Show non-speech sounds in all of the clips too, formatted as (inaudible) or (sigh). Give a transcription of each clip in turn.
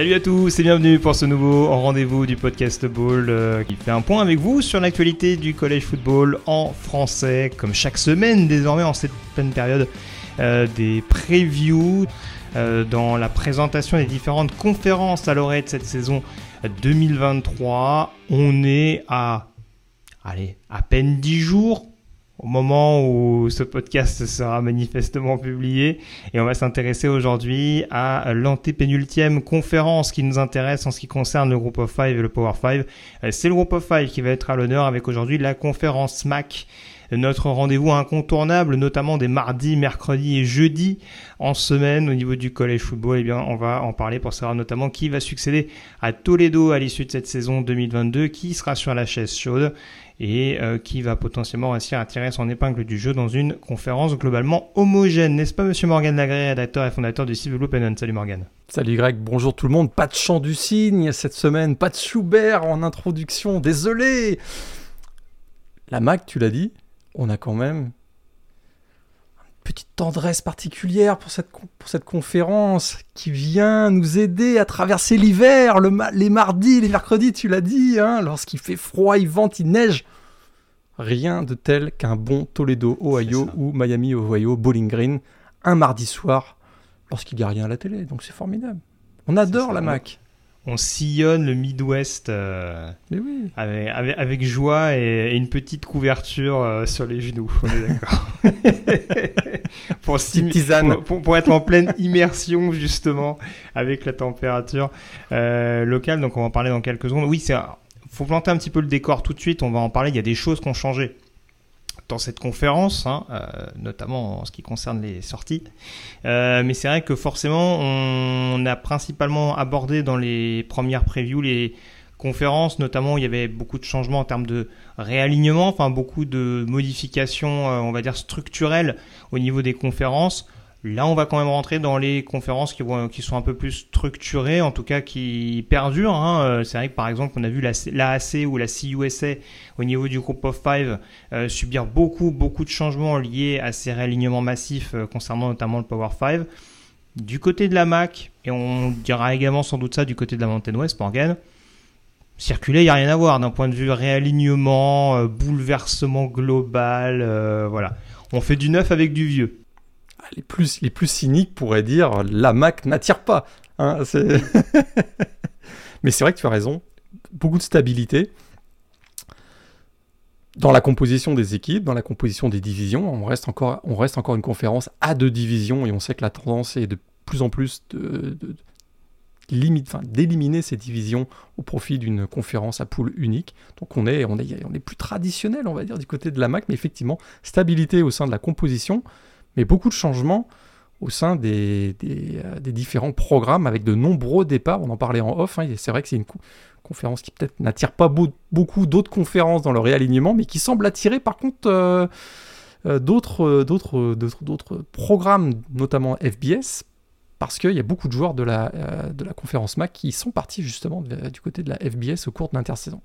Salut à tous et bienvenue pour ce nouveau rendez-vous du podcast Ball euh, qui fait un point avec vous sur l'actualité du collège football en français, comme chaque semaine désormais en cette pleine période euh, des previews euh, dans la présentation des différentes conférences à l'oreille de cette saison 2023. On est à, allez, à peine 10 jours au moment où ce podcast sera manifestement publié. Et on va s'intéresser aujourd'hui à l'antépénultième conférence qui nous intéresse en ce qui concerne le Group of Five et le Power Five. Euh, C'est le Group of Five qui va être à l'honneur avec aujourd'hui la conférence MAC notre rendez-vous incontournable, notamment des mardis, mercredis et jeudis en semaine au niveau du collège football. Eh bien, on va en parler pour savoir notamment qui va succéder à Toledo à l'issue de cette saison 2022, qui sera sur la chaise chaude et euh, qui va potentiellement réussir à tirer son épingle du jeu dans une conférence globalement homogène. N'est-ce pas, monsieur Morgan Lagré, rédacteur et fondateur du site Opinion Salut Morgan. Salut Greg, bonjour tout le monde. Pas de chant du cygne cette semaine, pas de Schubert en introduction, désolé. La Mac, tu l'as dit, on a quand même petite tendresse particulière pour cette, pour cette conférence qui vient nous aider à traverser l'hiver, le les mardis, les mercredis, tu l'as dit, hein, lorsqu'il fait froid, il vente, il neige. Rien de tel qu'un bon Toledo, Ohio ou Miami, Ohio, Bowling Green, un mardi soir, lorsqu'il n'y a rien à la télé. Donc c'est formidable. On adore ça, la. Mac. On sillonne le Midwest euh, oui. avec, avec, avec joie et, et une petite couverture euh, sur les genoux. On est d'accord. (laughs) (laughs) pour, tisane. pour, être en pleine immersion justement avec la température euh, locale. Donc on va en parler dans quelques secondes. Oui, c'est faut planter un petit peu le décor tout de suite. On va en parler. Il y a des choses qui ont changé dans cette conférence, hein, euh, notamment en ce qui concerne les sorties. Euh, mais c'est vrai que forcément, on a principalement abordé dans les premières previews les conférences, notamment où il y avait beaucoup de changements en termes de réalignement, enfin beaucoup de modifications, euh, on va dire structurelles au niveau des conférences. Là, on va quand même rentrer dans les conférences qui, vont, qui sont un peu plus structurées, en tout cas qui perdurent. Hein. Euh, C'est vrai que par exemple, on a vu la l'AAC ou la CUSA au niveau du Group of Five euh, subir beaucoup, beaucoup de changements liés à ces réalignements massifs concernant notamment le Power 5. Du côté de la Mac, et on dira également sans doute ça du côté de la Mountain West, Morgan, circuler, il n'y a rien à voir d'un point de vue réalignement, euh, bouleversement global, euh, voilà. On fait du neuf avec du vieux. Les plus, les plus cyniques pourraient dire la Mac n'attire pas. hein, c'est- (laughs) Mais c'est vrai que tu as raison. Beaucoup de stabilité dans la composition des équipes, dans la composition des divisions. On reste encore, on reste encore une conférence à deux divisions et on sait que la tendance est de plus en plus de, d'éliminer ces divisions au profit d'une conférence à poule unique. Donc on est, on est, on est plus traditionnel, on va dire, du côté de la Mac, mais effectivement, stabilité au sein de la composition, mais beaucoup de changements au sein des, des, euh, différents programmes avec de nombreux départs. On en parlait en off. hein, c'est vrai que c'est une co- conférence qui peut-être n'attire pas beau- beaucoup d'autres conférences dans le réalignement, mais qui semble attirer par contre euh, euh, d'autres programmes, notamment FBS, parce qu'il y a beaucoup de joueurs de la, euh, de la conférence MAC qui sont partis justement de- du côté de la FBS au cours de l'intersaison.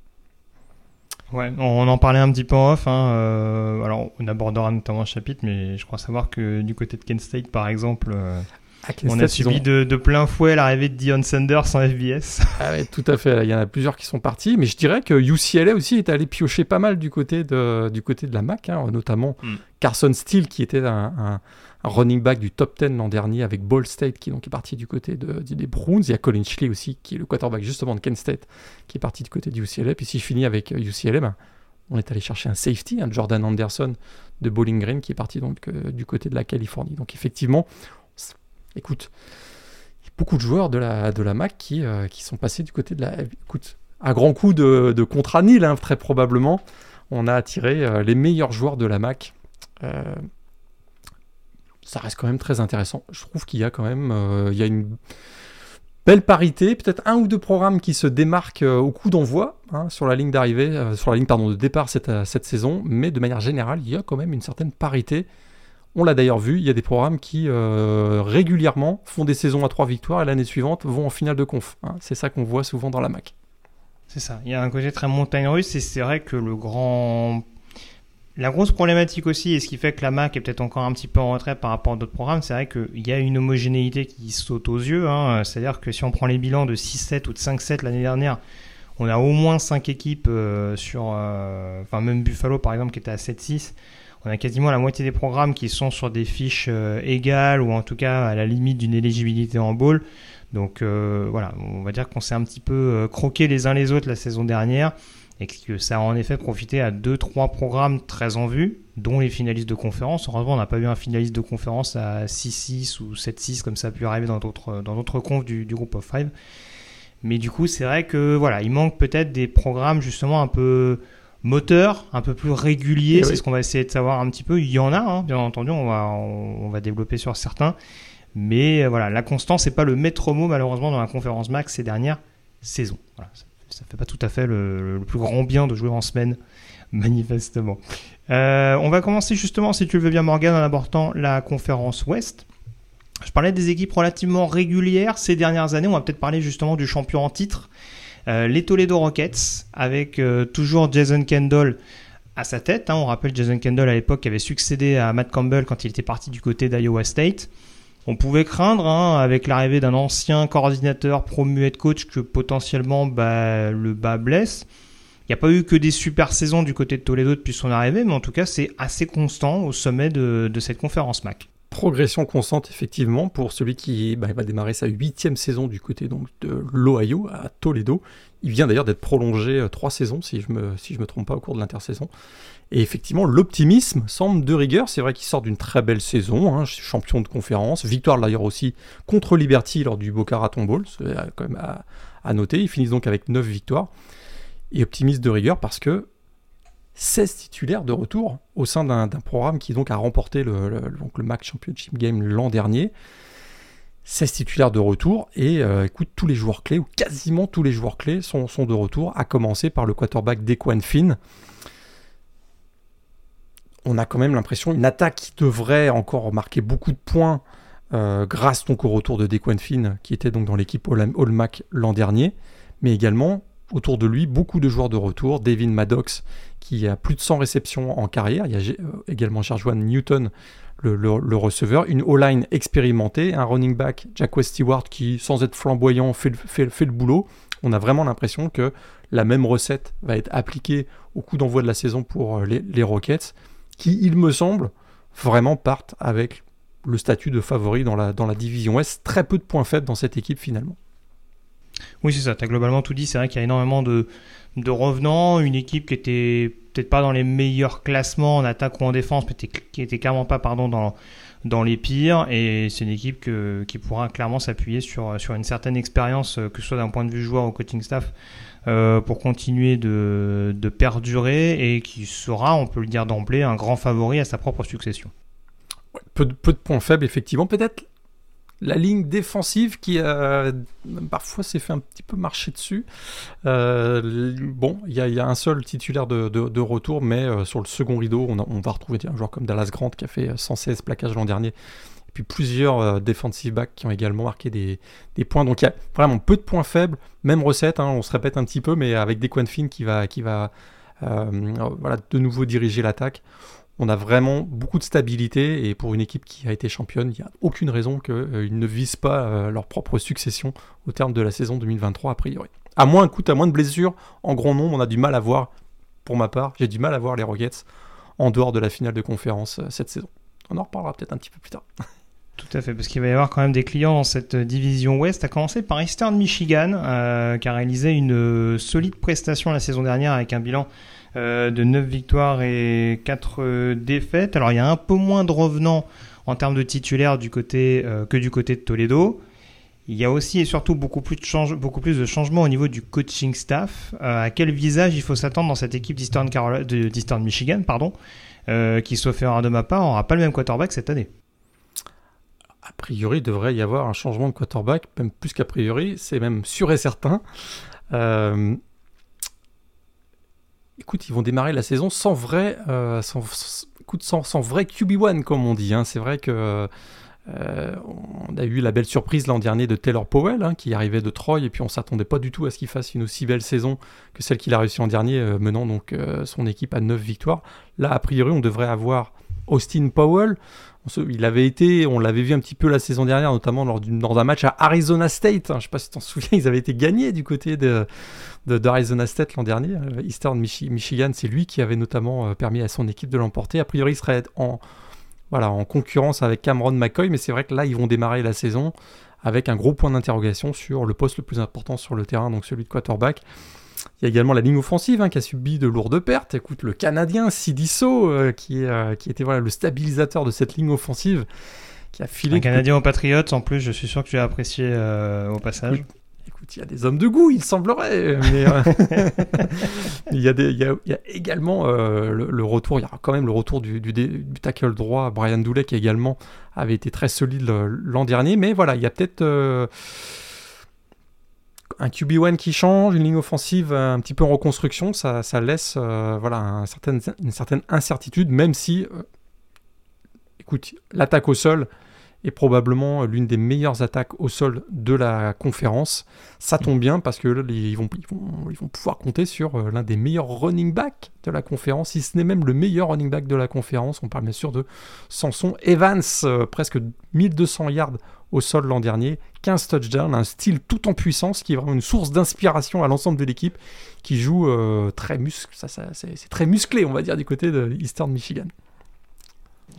Ouais, on en parlait un petit peu en off. Hein, euh, alors, on abordera notamment un chapitre, mais je crois savoir que du côté de Kent State, par exemple, euh, on a State, subi ont- de, de plein fouet l'arrivée de Dion Sanders en FBS. (laughs) Ah ouais, tout à fait. Il y en a plusieurs qui sont partis, mais je dirais que UCLA aussi est allé piocher pas mal du côté de, du côté de la MAC, hein, notamment Mm. Carson Steele qui était un running back du top 10 l'an dernier avec Ball State qui est parti du côté de, des Browns. Il y a Colin Schley aussi qui est le quarterback justement de Kent State qui est parti du côté du UCLA. Puis si je finis avec euh, UCLA, ben, on est allé chercher un safety, un Jordan Anderson de Bowling Green qui est parti donc euh, du côté de la Californie. Donc effectivement, écoute, il y a beaucoup de joueurs de la, MAC qui, euh, qui sont passés du côté de la... Écoute, à grand coup de, de contrat nil, hein, très probablement, on a attiré euh, les meilleurs joueurs de la MAC ça reste quand même très intéressant. Je trouve qu'il y a quand même il y a une belle parité, peut-être un ou deux programmes qui se démarquent au coup d'envoi hein, sur la ligne d'arrivée, sur la ligne pardon, de départ cette, saison, mais de manière générale, il y a quand même une certaine parité on l'a d'ailleurs vu, il y a des programmes qui euh, régulièrement font des saisons à trois victoires et l'année suivante vont en finale de conf. Hein. C'est ça qu'on voit souvent dans la MAC. C'est ça. Il y a un côté très montagne russe et c'est vrai que le grand. La grosse problématique aussi, et ce qui fait que la MAC est peut-être encore un petit peu en retrait par rapport à d'autres programmes, c'est vrai qu'il y a une homogénéité qui saute aux yeux. Hein. C'est-à-dire que si on prend les bilans de 6-7 ou de 5-7 l'année dernière, on a au moins 5 équipes euh, sur. Euh, enfin, même Buffalo par exemple qui était à 7-6 on a quasiment la moitié des programmes qui sont sur des fiches euh, égales ou en tout cas à la limite d'une éligibilité en bowl. Donc euh, voilà, on va dire qu'on s'est un petit peu croqué les uns les autres la saison dernière et que ça a en effet profité à 2-3 programmes très en vue, dont les finalistes de conférence. Heureusement, on n'a pas eu un finaliste de conférence à 6-6 ou 7-6 comme ça a pu arriver dans d'autres, dans d'autres confs du, du groupe of 5. Mais du coup, c'est vrai que voilà, il manque peut-être des programmes justement un peu moteur, un peu plus régulier. Eh c'est ce qu'on va essayer de savoir un petit peu. Il y en a, hein, bien entendu, on va, on, va développer sur certains. Mais voilà, la constance n'est pas le maître mot malheureusement dans la conférence max ces dernières saisons. Ça fait pas tout à fait le, plus grand bien de jouer en semaine, (laughs) manifestement. Euh, on va commencer justement, si tu le veux bien Morgan, en abordant la conférence Ouest. Je parlais des équipes relativement régulières ces dernières années. On va peut-être parler justement du champion en titre. Euh, les Toledo Rockets, avec euh, toujours Jason Kendall à sa tête. Hein. On rappelle Jason Kendall à l'époque avait succédé à Matt Campbell quand il était parti du côté d'Iowa State. On pouvait craindre, hein, avec l'arrivée d'un ancien coordinateur promu head coach, que potentiellement bah, le bas blesse. Il n'y a pas eu que des super saisons du côté de Toledo depuis son arrivée, mais en tout cas, c'est assez constant au sommet de cette conférence MAC progression constante effectivement pour celui qui bah, va démarrer sa huitième saison du côté donc de l'Ohio à Toledo. Il vient d'ailleurs d'être prolongé euh, trois saisons si je me si me trompe pas au cours de l'intersaison. Et effectivement l'optimisme semble de rigueur. C'est vrai qu'il sort d'une très belle saison, hein, champion de conférence, victoire d'ailleurs aussi contre Liberty lors du Boca Raton Bowl, c'est quand même à, noter. Ils finissent donc avec 9 victoires. Et optimiste de rigueur parce que 16 titulaires de retour au sein d'un programme qui donc a remporté le MAC Championship Game l'an dernier. 16 titulaires de retour et euh, écoute, tous les joueurs clés, ou quasiment tous les joueurs clés, sont, sont de retour, à commencer par le quarterback Dequan Finn. On a quand même l'impression une attaque qui devrait encore marquer beaucoup de points euh, grâce donc au retour de Dequan Finn, qui était donc dans l'équipe All-MAC l'an dernier, mais également autour de lui beaucoup de joueurs de retour. David Maddox qui a plus de 100 réceptions en carrière. Il y a euh, également Jarjuan Newton, le, receveur. Une O-line expérimentée. Un running back, Jack West Stewart, qui, sans être flamboyant, fait, le boulot. On a vraiment l'impression que la même recette va être appliquée au coup d'envoi de la saison pour euh, les, Rockets, qui, il me semble, vraiment partent avec le statut de favori dans la, division Est. Très peu de points faibles dans cette équipe finalement. Oui, c'est ça. Tu as globalement tout dit. C'est vrai qu'il y a énormément de, revenants, une équipe qui était peut-être pas dans les meilleurs classements en attaque ou en défense, mais qui était clairement pas pardon, dans, les pires. Et c'est une équipe qui pourra clairement s'appuyer sur, sur une certaine expérience, que ce soit d'un point de vue joueur ou coaching staff, euh, pour continuer de, de perdurer et qui sera, on peut le dire d'emblée, un grand favori à sa propre succession. peu, de, de points faibles, effectivement. Peut-être la ligne défensive qui parfois s'est fait un petit peu marcher dessus. Euh, bon, il y, a un seul titulaire de, retour, mais euh, sur le second rideau, on, va retrouver un joueur comme Dallas Grant qui a fait 116 plaquages l'an dernier. Puis plusieurs euh, defensive backs qui ont également marqué des, points. Donc il y a vraiment peu de points faibles, même recette, hein, on se répète un petit peu, mais avec Finn qui va, qui va voilà, de nouveau diriger l'attaque on a vraiment beaucoup de stabilité et pour une équipe qui a été championne, il n'y a aucune raison qu'ils euh, ne visent pas euh, leur propre succession au terme de la saison 2023 a priori. À moins, coûte, à moins de blessures, en grand nombre, on a du mal à voir, pour ma part, j'ai du mal à voir les Rockets en dehors de la finale de conférence euh, cette saison. On en reparlera peut-être un petit peu plus tard. (laughs) Tout à fait, parce qu'il va y avoir quand même des clients dans cette division Ouest, à commencer par Eastern Michigan, qui a réalisé une solide prestation la saison dernière avec un bilan euh, de 9 victoires et 4 euh, défaites. Alors il y a un peu moins de revenants en termes de titulaires du côté, euh, que du côté de Toledo. Il y a aussi et surtout beaucoup plus de, change, beaucoup plus de changements au niveau du coaching staff. Euh, à quel visage il faut s'attendre dans cette équipe d'Eastern, Michigan pardon, euh, qui, sauf erreur de ma part, n'aura pas le même quarterback cette année A priori, il devrait y avoir un changement de quarterback, même plus qu'a priori, c'est même sûr et certain. Euh, écoute, ils vont démarrer la saison sans vrai, sans, écoute, sans, vrai QB1, comme on dit. Hein. C'est vrai que euh, on a eu la belle surprise l'an dernier de Taylor Powell, hein, qui arrivait de Troy, et puis on s'attendait pas du tout à ce qu'il fasse une aussi belle saison que celle qu'il a réussi l'an dernier, euh, menant donc euh, son équipe à 9 victoires. Là, a priori, on devrait avoir Austin Powell. Il avait été, on l'avait vu un petit peu la saison dernière, notamment lors, d'un match à Arizona State. Hein. je ne sais pas si tu t'en (laughs) souviens, ils avaient été gagnés du côté de, d'Arizona State l'an dernier. Eastern Michigan, c'est lui qui avait notamment permis à son équipe de l'emporter. A priori, il serait en voilà, en concurrence avec Cameron McCoy, mais c'est vrai que là, ils vont démarrer la saison avec un gros point d'interrogation sur le poste le plus important sur le terrain, donc celui de quarterback. Il y a également la ligne offensive hein, qui a subi de lourdes pertes. Écoute, le Canadien Sidiso, euh, qui, euh, qui était voilà, le stabilisateur de cette ligne offensive, qui a filé. Un Canadien aux Patriots, en plus, je suis sûr que tu as apprécié euh, au passage il y a des hommes de goût, il semblerait. Mais, euh, (laughs) il, y a des, il, y a, il, y a également euh, le, retour, il y a quand même le retour du, du, du tackle droit, Brian Doulet, qui également avait été très solide l'an dernier. Mais voilà, il y a peut-être euh, un QB1 qui change, une ligne offensive un petit peu en reconstruction. Ça, laisse voilà, un certain, une certaine incertitude, même si, écoute, l'attaque au sol est probablement l'une des meilleures attaques au sol de la conférence. Ça tombe bien parce que ils vont, pouvoir compter sur euh, l'un des meilleurs running backs de la conférence, si ce n'est même le meilleur running back de la conférence. On parle bien sûr de Samson Evans, euh, presque 1200 yards au sol l'an dernier, 15 touchdowns, un style tout en puissance qui est vraiment une source d'inspiration à l'ensemble de l'équipe qui joue euh, très muscle, ça, c'est très musclé on va dire du côté de Eastern Michigan.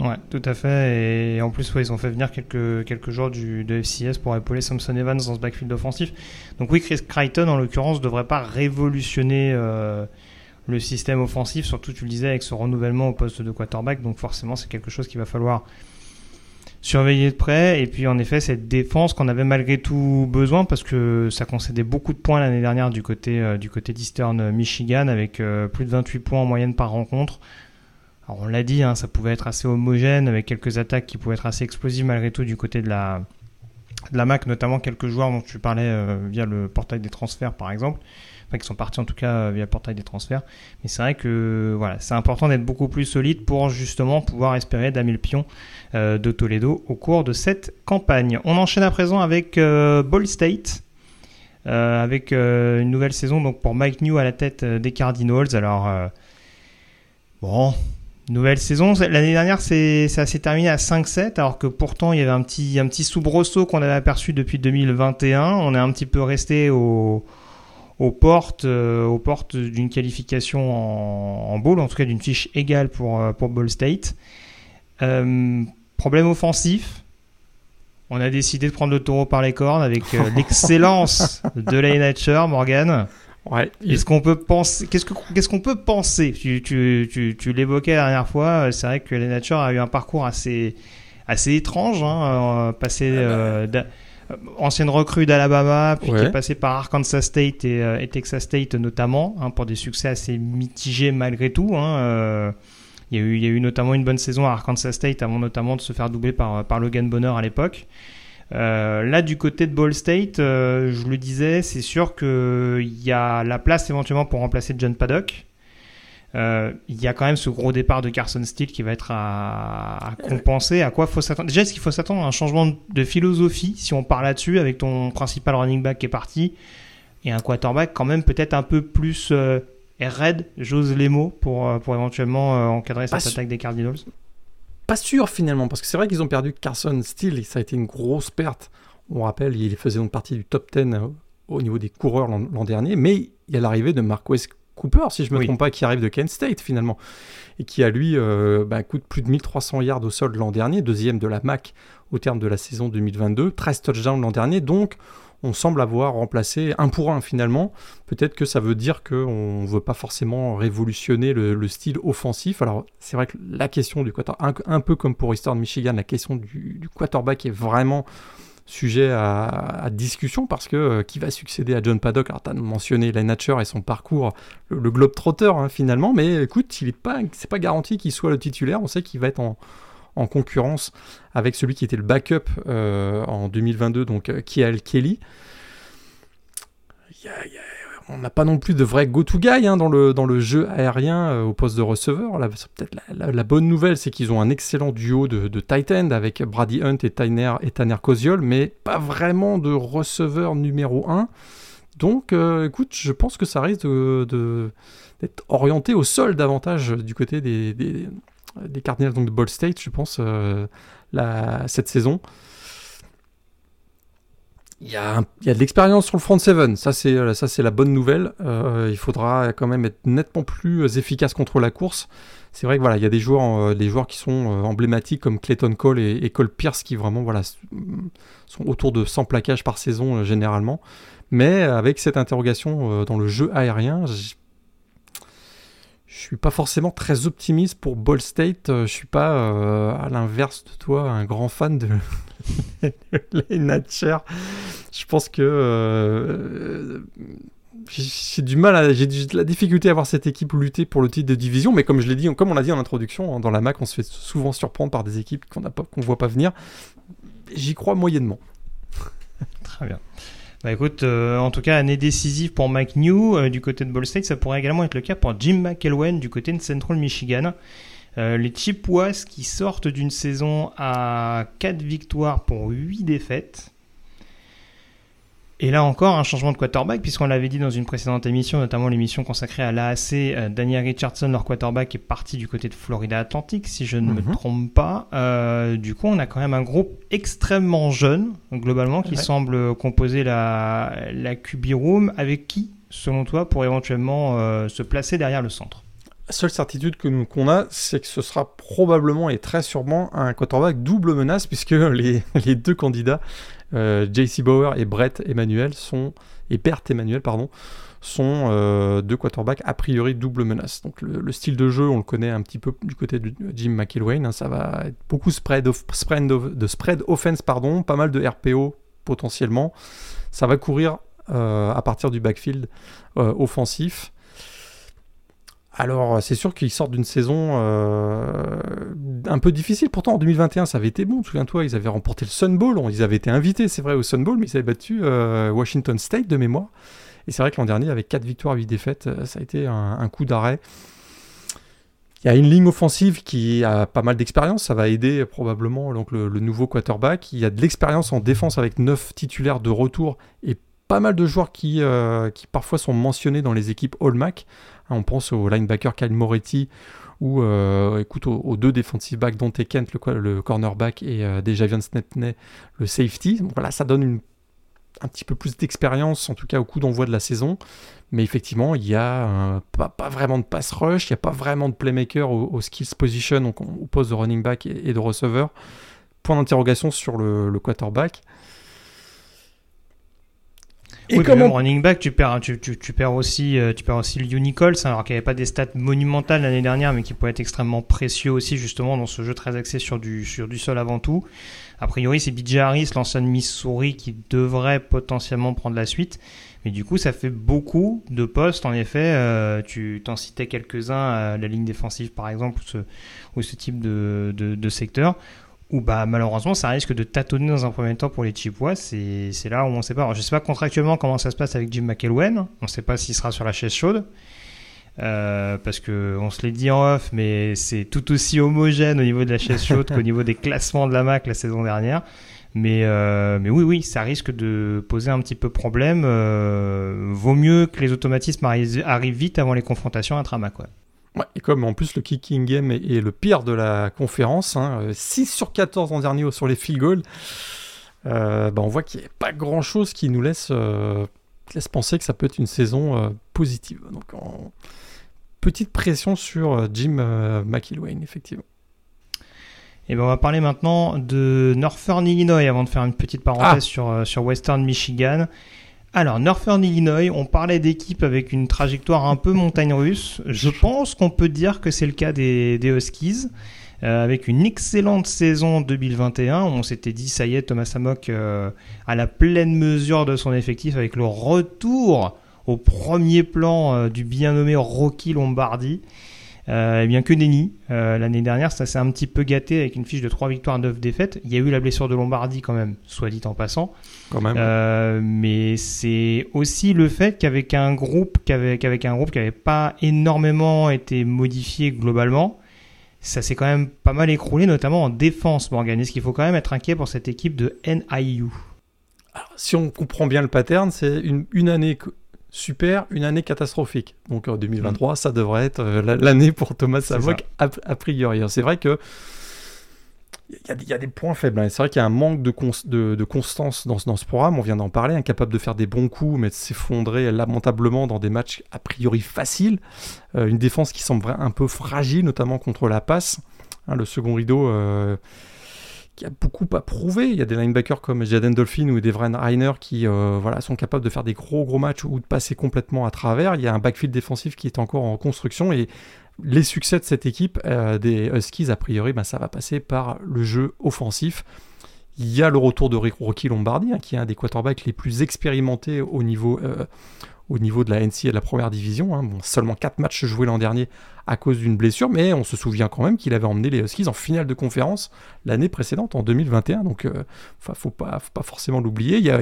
Ouais, tout à fait. Et en plus, ils ont fait venir quelques, quelques joueurs du, de FCS pour épauler Samson Evans dans ce backfield offensif. Donc oui, Chris Crichton, en l'occurrence, ne devrait pas révolutionner euh, le système offensif, surtout, tu le disais, avec ce renouvellement au poste de quarterback. Donc forcément, c'est quelque chose qu'il va falloir surveiller de près. Et puis, en effet, cette défense qu'on avait malgré tout besoin, parce que ça concédait beaucoup de points l'année dernière du côté, euh, d'Eastern Michigan, avec euh, plus de 28 points en moyenne par rencontre. Alors on l'a dit, hein, ça pouvait être assez homogène avec quelques attaques qui pouvaient être assez explosives malgré tout du côté de la, MAC, notamment quelques joueurs dont tu parlais euh, via le portail des transferts par exemple, enfin qui sont partis en tout cas euh, via le portail des transferts. Mais c'est vrai que voilà, c'est important d'être beaucoup plus solide pour justement pouvoir espérer damer le pion euh, de Toledo au cours de cette campagne. On enchaîne à présent avec Ball State. avec une nouvelle saison donc pour Mike New à la tête des Cardinals. Alors bon, Nouvelle saison. L'année dernière, ça s'est terminé à 5-7, alors que pourtant, il y avait un petit, un petit soubresaut qu'on avait aperçu depuis 2021. On est un petit peu resté aux portes, euh, aux portes d'une qualification en, en bowl, en tout cas d'une fiche égale pour, euh, pour Ball State. Euh, problème offensif. On a décidé de prendre le taureau par les cornes avec (laughs) l'excellence de Lane Hatcher, Morgan. Ouais. Est-ce qu'on peut penser Qu'est-ce qu'on peut penser? Tu, tu, tu, tu l'évoquais la dernière fois. C'est vrai que les Nature a eu un parcours assez assez étrange, hein, euh, passé euh, euh, ancienne recrue d'Alabama, puis qui est passé par Arkansas State et, et Texas State notamment, hein, pour des succès assez mitigés malgré tout. Hein, il y, a eu, il y a eu notamment une bonne saison à Arkansas State avant notamment de se faire doubler par, par Logan Bonner à l'époque. Euh, là, du côté de Ball State, euh, je le disais, c'est sûr qu'il y a la place éventuellement pour remplacer John Paddock. Euh, il y a quand même ce gros départ de Carson Steele qui va être à, compenser. À quoi faut s'attendre? Déjà, est-ce qu'il faut s'attendre à un changement de philosophie si on parle là-dessus avec ton principal running back qui est parti et un quarterback quand même peut-être un peu plus raide, j'ose les mots, pour, pour éventuellement encadrer cette attaque des Cardinals? Pas sûr finalement, parce que c'est vrai qu'ils ont perdu Carson Steele, et ça a été une grosse perte. On rappelle, il faisait donc partie du top 10 euh, au niveau des coureurs l'an dernier, mais il y a l'arrivée de Marquez Cooper, si je ne me trompe pas, qui arrive de Kent State finalement, et qui a lui euh, bah, coûte plus de 1300 yards au sol l'an dernier, deuxième de la MAC au terme de la saison 2022, 13 touchdowns l'an dernier, donc on semble avoir remplacé un pour un finalement. Peut-être que ça veut dire qu'on ne veut pas forcément révolutionner le, style offensif. Alors c'est vrai que la question du quarterback, un, peu comme pour Eastern Michigan, la question du, quarterback est vraiment sujet à, discussion parce que qui va succéder à John Paddock Alors, tu as mentionné Len Hatcher et son parcours, le, globe trotter hein, finalement, mais écoute, il est pas, c'est pas garanti qu'il soit le titulaire. On sait qu'il va être en, en concurrence avec celui qui était le backup en 2022, donc Kial Kelly. y a, on n'a pas non plus de vrai go-to-guy hein, dans, le, dans le jeu aérien euh, au poste de receveur. La, bonne nouvelle, c'est qu'ils ont un excellent duo de, de tight end avec Brady Hunt et Tanner, et mais pas vraiment de receveur numéro 1. Donc, euh, écoute, je pense que ça risque d'être orienté au sol davantage du côté des, des, Cardinals donc de Ball State, je pense, euh, cette saison il y, a de l'expérience sur le front 7, ça c'est euh, ça c'est la bonne nouvelle. Euh, il faudra quand même être nettement plus efficace contre la course. C'est vrai que voilà, il y a des joueurs, euh, des joueurs qui sont emblématiques comme Clayton Cole et, Cole Pierce qui vraiment voilà sont autour de 100 plaquages par saison généralement. Mais avec cette interrogation dans le jeu aérien, je suis pas forcément très optimiste pour Ball State. Je suis pas, à l'inverse de toi, un grand fan de (laughs) les Natcher. Je pense que euh, j'ai du mal, j'ai de la difficulté à voir cette équipe lutter pour le titre de division. Mais comme je l'ai dit, comme on l'a dit en introduction, hein, dans la MAC, on se fait souvent surprendre par des équipes qu'on ne voit pas venir. J'y crois moyennement. Très bien. Bah écoute, euh, en tout cas, année décisive pour Mike New euh, du côté de Ball State. Ça pourrait également être le cas pour Jim McElwain du côté de Central Michigan. Euh, les Chippewas qui sortent d'une saison à 4 victoires pour 8 défaites. Et là encore, un changement de quarterback, puisqu'on l'avait dit dans une précédente émission, notamment l'émission consacrée à l'AAC, euh, Daniel Richardson, leur quarterback, est parti du côté de Florida Atlantic, si je ne me mhm. trompe pas. Euh, du coup, on a quand même un groupe extrêmement jeune, globalement, qui semble composer la, la QB Room, avec qui, selon toi, pour éventuellement se placer derrière le centre? La seule certitude que qu'on a, c'est que ce sera probablement et très sûrement un quarterback double menace, puisque (laughs) les, deux candidats, euh, JC Bauer et Brett Emmanuel, sont, Bert Emmanuel, sont euh, deux quarterbacks a priori double menace. Donc le, style de jeu, on le connaît un petit peu du côté de Jim McElwain, hein, ça va être beaucoup spread de spread offense, pardon, pas mal de RPO potentiellement. Ça va courir euh, à partir du backfield offensif. Alors, c'est sûr qu'ils sortent d'une saison euh, un peu difficile. Pourtant, en 2021, ça avait été bon. Souviens-toi, ils avaient remporté le Sun Bowl. Ils avaient été invités, c'est vrai, au Sun Bowl, mais ils avaient battu euh, Washington State de mémoire. Et c'est vrai que l'an dernier, avec 4 victoires, 8 défaites, euh, ça a été un, coup d'arrêt. Il y a une ligne offensive qui a pas mal d'expérience. Ça va aider probablement donc, le, nouveau quarterback. Il y a de l'expérience en défense avec 9 titulaires de retour et pas mal de joueurs qui, qui parfois sont mentionnés dans les équipes All-Mac. On pense au linebacker Kyle Moretti ou euh, aux, deux defensive backs dont Kent le, cornerback et euh, déjà Javian Snepney le safety. Donc voilà, ça donne un petit peu plus d'expérience en tout cas au coup d'envoi de la saison. Mais effectivement, il n'y a pas, vraiment de pass rush, il n'y a pas vraiment de playmaker au, skills position, donc au poste de running back et, de receveur. Point d'interrogation sur le quarterback. Et comme running back, tu perds, tu, tu, tu perds aussi, euh, tu perds aussi le Unicols, alors qu'il n'y avait pas des stats monumentales l'année dernière, mais qui pourrait être extrêmement précieux aussi justement dans ce jeu très axé sur du sur du sol avant tout. A priori, c'est BJ Harris, l'ancien Missouri, qui devrait potentiellement prendre la suite. Mais du coup, ça fait beaucoup de postes. En effet, euh, tu t'en citais quelques-uns, la ligne défensive par exemple, ou ce, ou ce type de, de, de secteur où bah, malheureusement ça risque de tâtonner dans un premier temps pour les Chippewas. C'est, c'est là où on ne sait pas. Alors, je ne sais pas contractuellement comment ça se passe avec Jim McElwain. On ne sait pas s'il sera sur la chaise chaude. Euh, parce que on se l'est dit en off, mais c'est tout aussi homogène au niveau de la chaise (laughs) chaude qu'au niveau des classements de la MAC la saison dernière. Mais, euh, mais oui, oui, ça risque de poser un petit peu problème. Euh, vaut mieux que les automatismes arrivent, vite avant les confrontations intra-MAC. Ouais et comme en plus le kicking game est, le pire de la conférence, 6 hein, euh, sur 14 en dernier sur les field goals, euh, bah, on voit qu'il n'y a pas grand chose qui nous laisse, euh, laisse penser que ça peut être une saison positive. Donc petite pression sur Jim McIlwain, effectivement. Et ben on va parler maintenant de Northern Illinois avant de faire une petite parenthèse ah. sur, sur Western Michigan. Alors, Northern Illinois, on parlait d'équipe avec une trajectoire un peu montagne russe. Je pense qu'on peut dire que c'est le cas des, Huskies. euh, avec une excellente saison 2021. On s'était dit, ça y est, Thomas Amok euh, à la pleine mesure de son effectif avec le retour au premier plan euh, du bien nommé Rocky Lombardi. Euh, eh bien que Nenny, euh, l'année dernière, ça s'est un petit peu gâté avec une fiche de 3 victoires, 9 défaites. Il y a eu la blessure de Lombardie quand même, soit dit en passant. Quand même. Euh, mais c'est aussi le fait qu'avec un groupe, qu'avec, un groupe qui n'avait pas énormément été modifié globalement, ça s'est quand même pas mal écroulé, notamment en défense, Morgan. Est-ce qu'il faut quand même être inquiet pour cette équipe de NIU Alors, si on comprend bien le pattern, c'est une, une année super, une année catastrophique. Donc en 2023, ça devrait être euh, la- l'année pour Thomas Savok a, a priori. C'est vrai que il y, a des- il y a des points faibles. hein. C'est vrai qu'il y a un manque de, cons- de- de constance dans, ce- dans ce programme. On vient d'en parler, incapable de faire des bons coups, mais de s'effondrer lamentablement dans des matchs a priori faciles. Euh, une défense qui semble un peu fragile, notamment contre la passe. Hein, le second rideau. euh, qui a beaucoup à prouver. Il y a des linebackers comme Jaden Dolphin ou Devran Reiner qui euh, sont capables de faire des gros gros matchs ou de passer complètement à travers. Il y a un backfield défensif qui est encore en construction et les succès de cette équipe euh, des Huskies, a priori, ben, ça va passer par le jeu offensif. Il y a le retour de Rocky Lombardi, hein, qui est un des quarterbacks les plus expérimentés au niveau, euh, de la NCAA et de la première division. hein. Seulement 4 matchs joués l'an dernier à cause d'une blessure, mais on se souvient quand même qu'il avait emmené les Huskies en finale de conférence l'année précédente, en 2021. Donc, euh, enfin, faut pas, faut pas forcément l'oublier. Il y a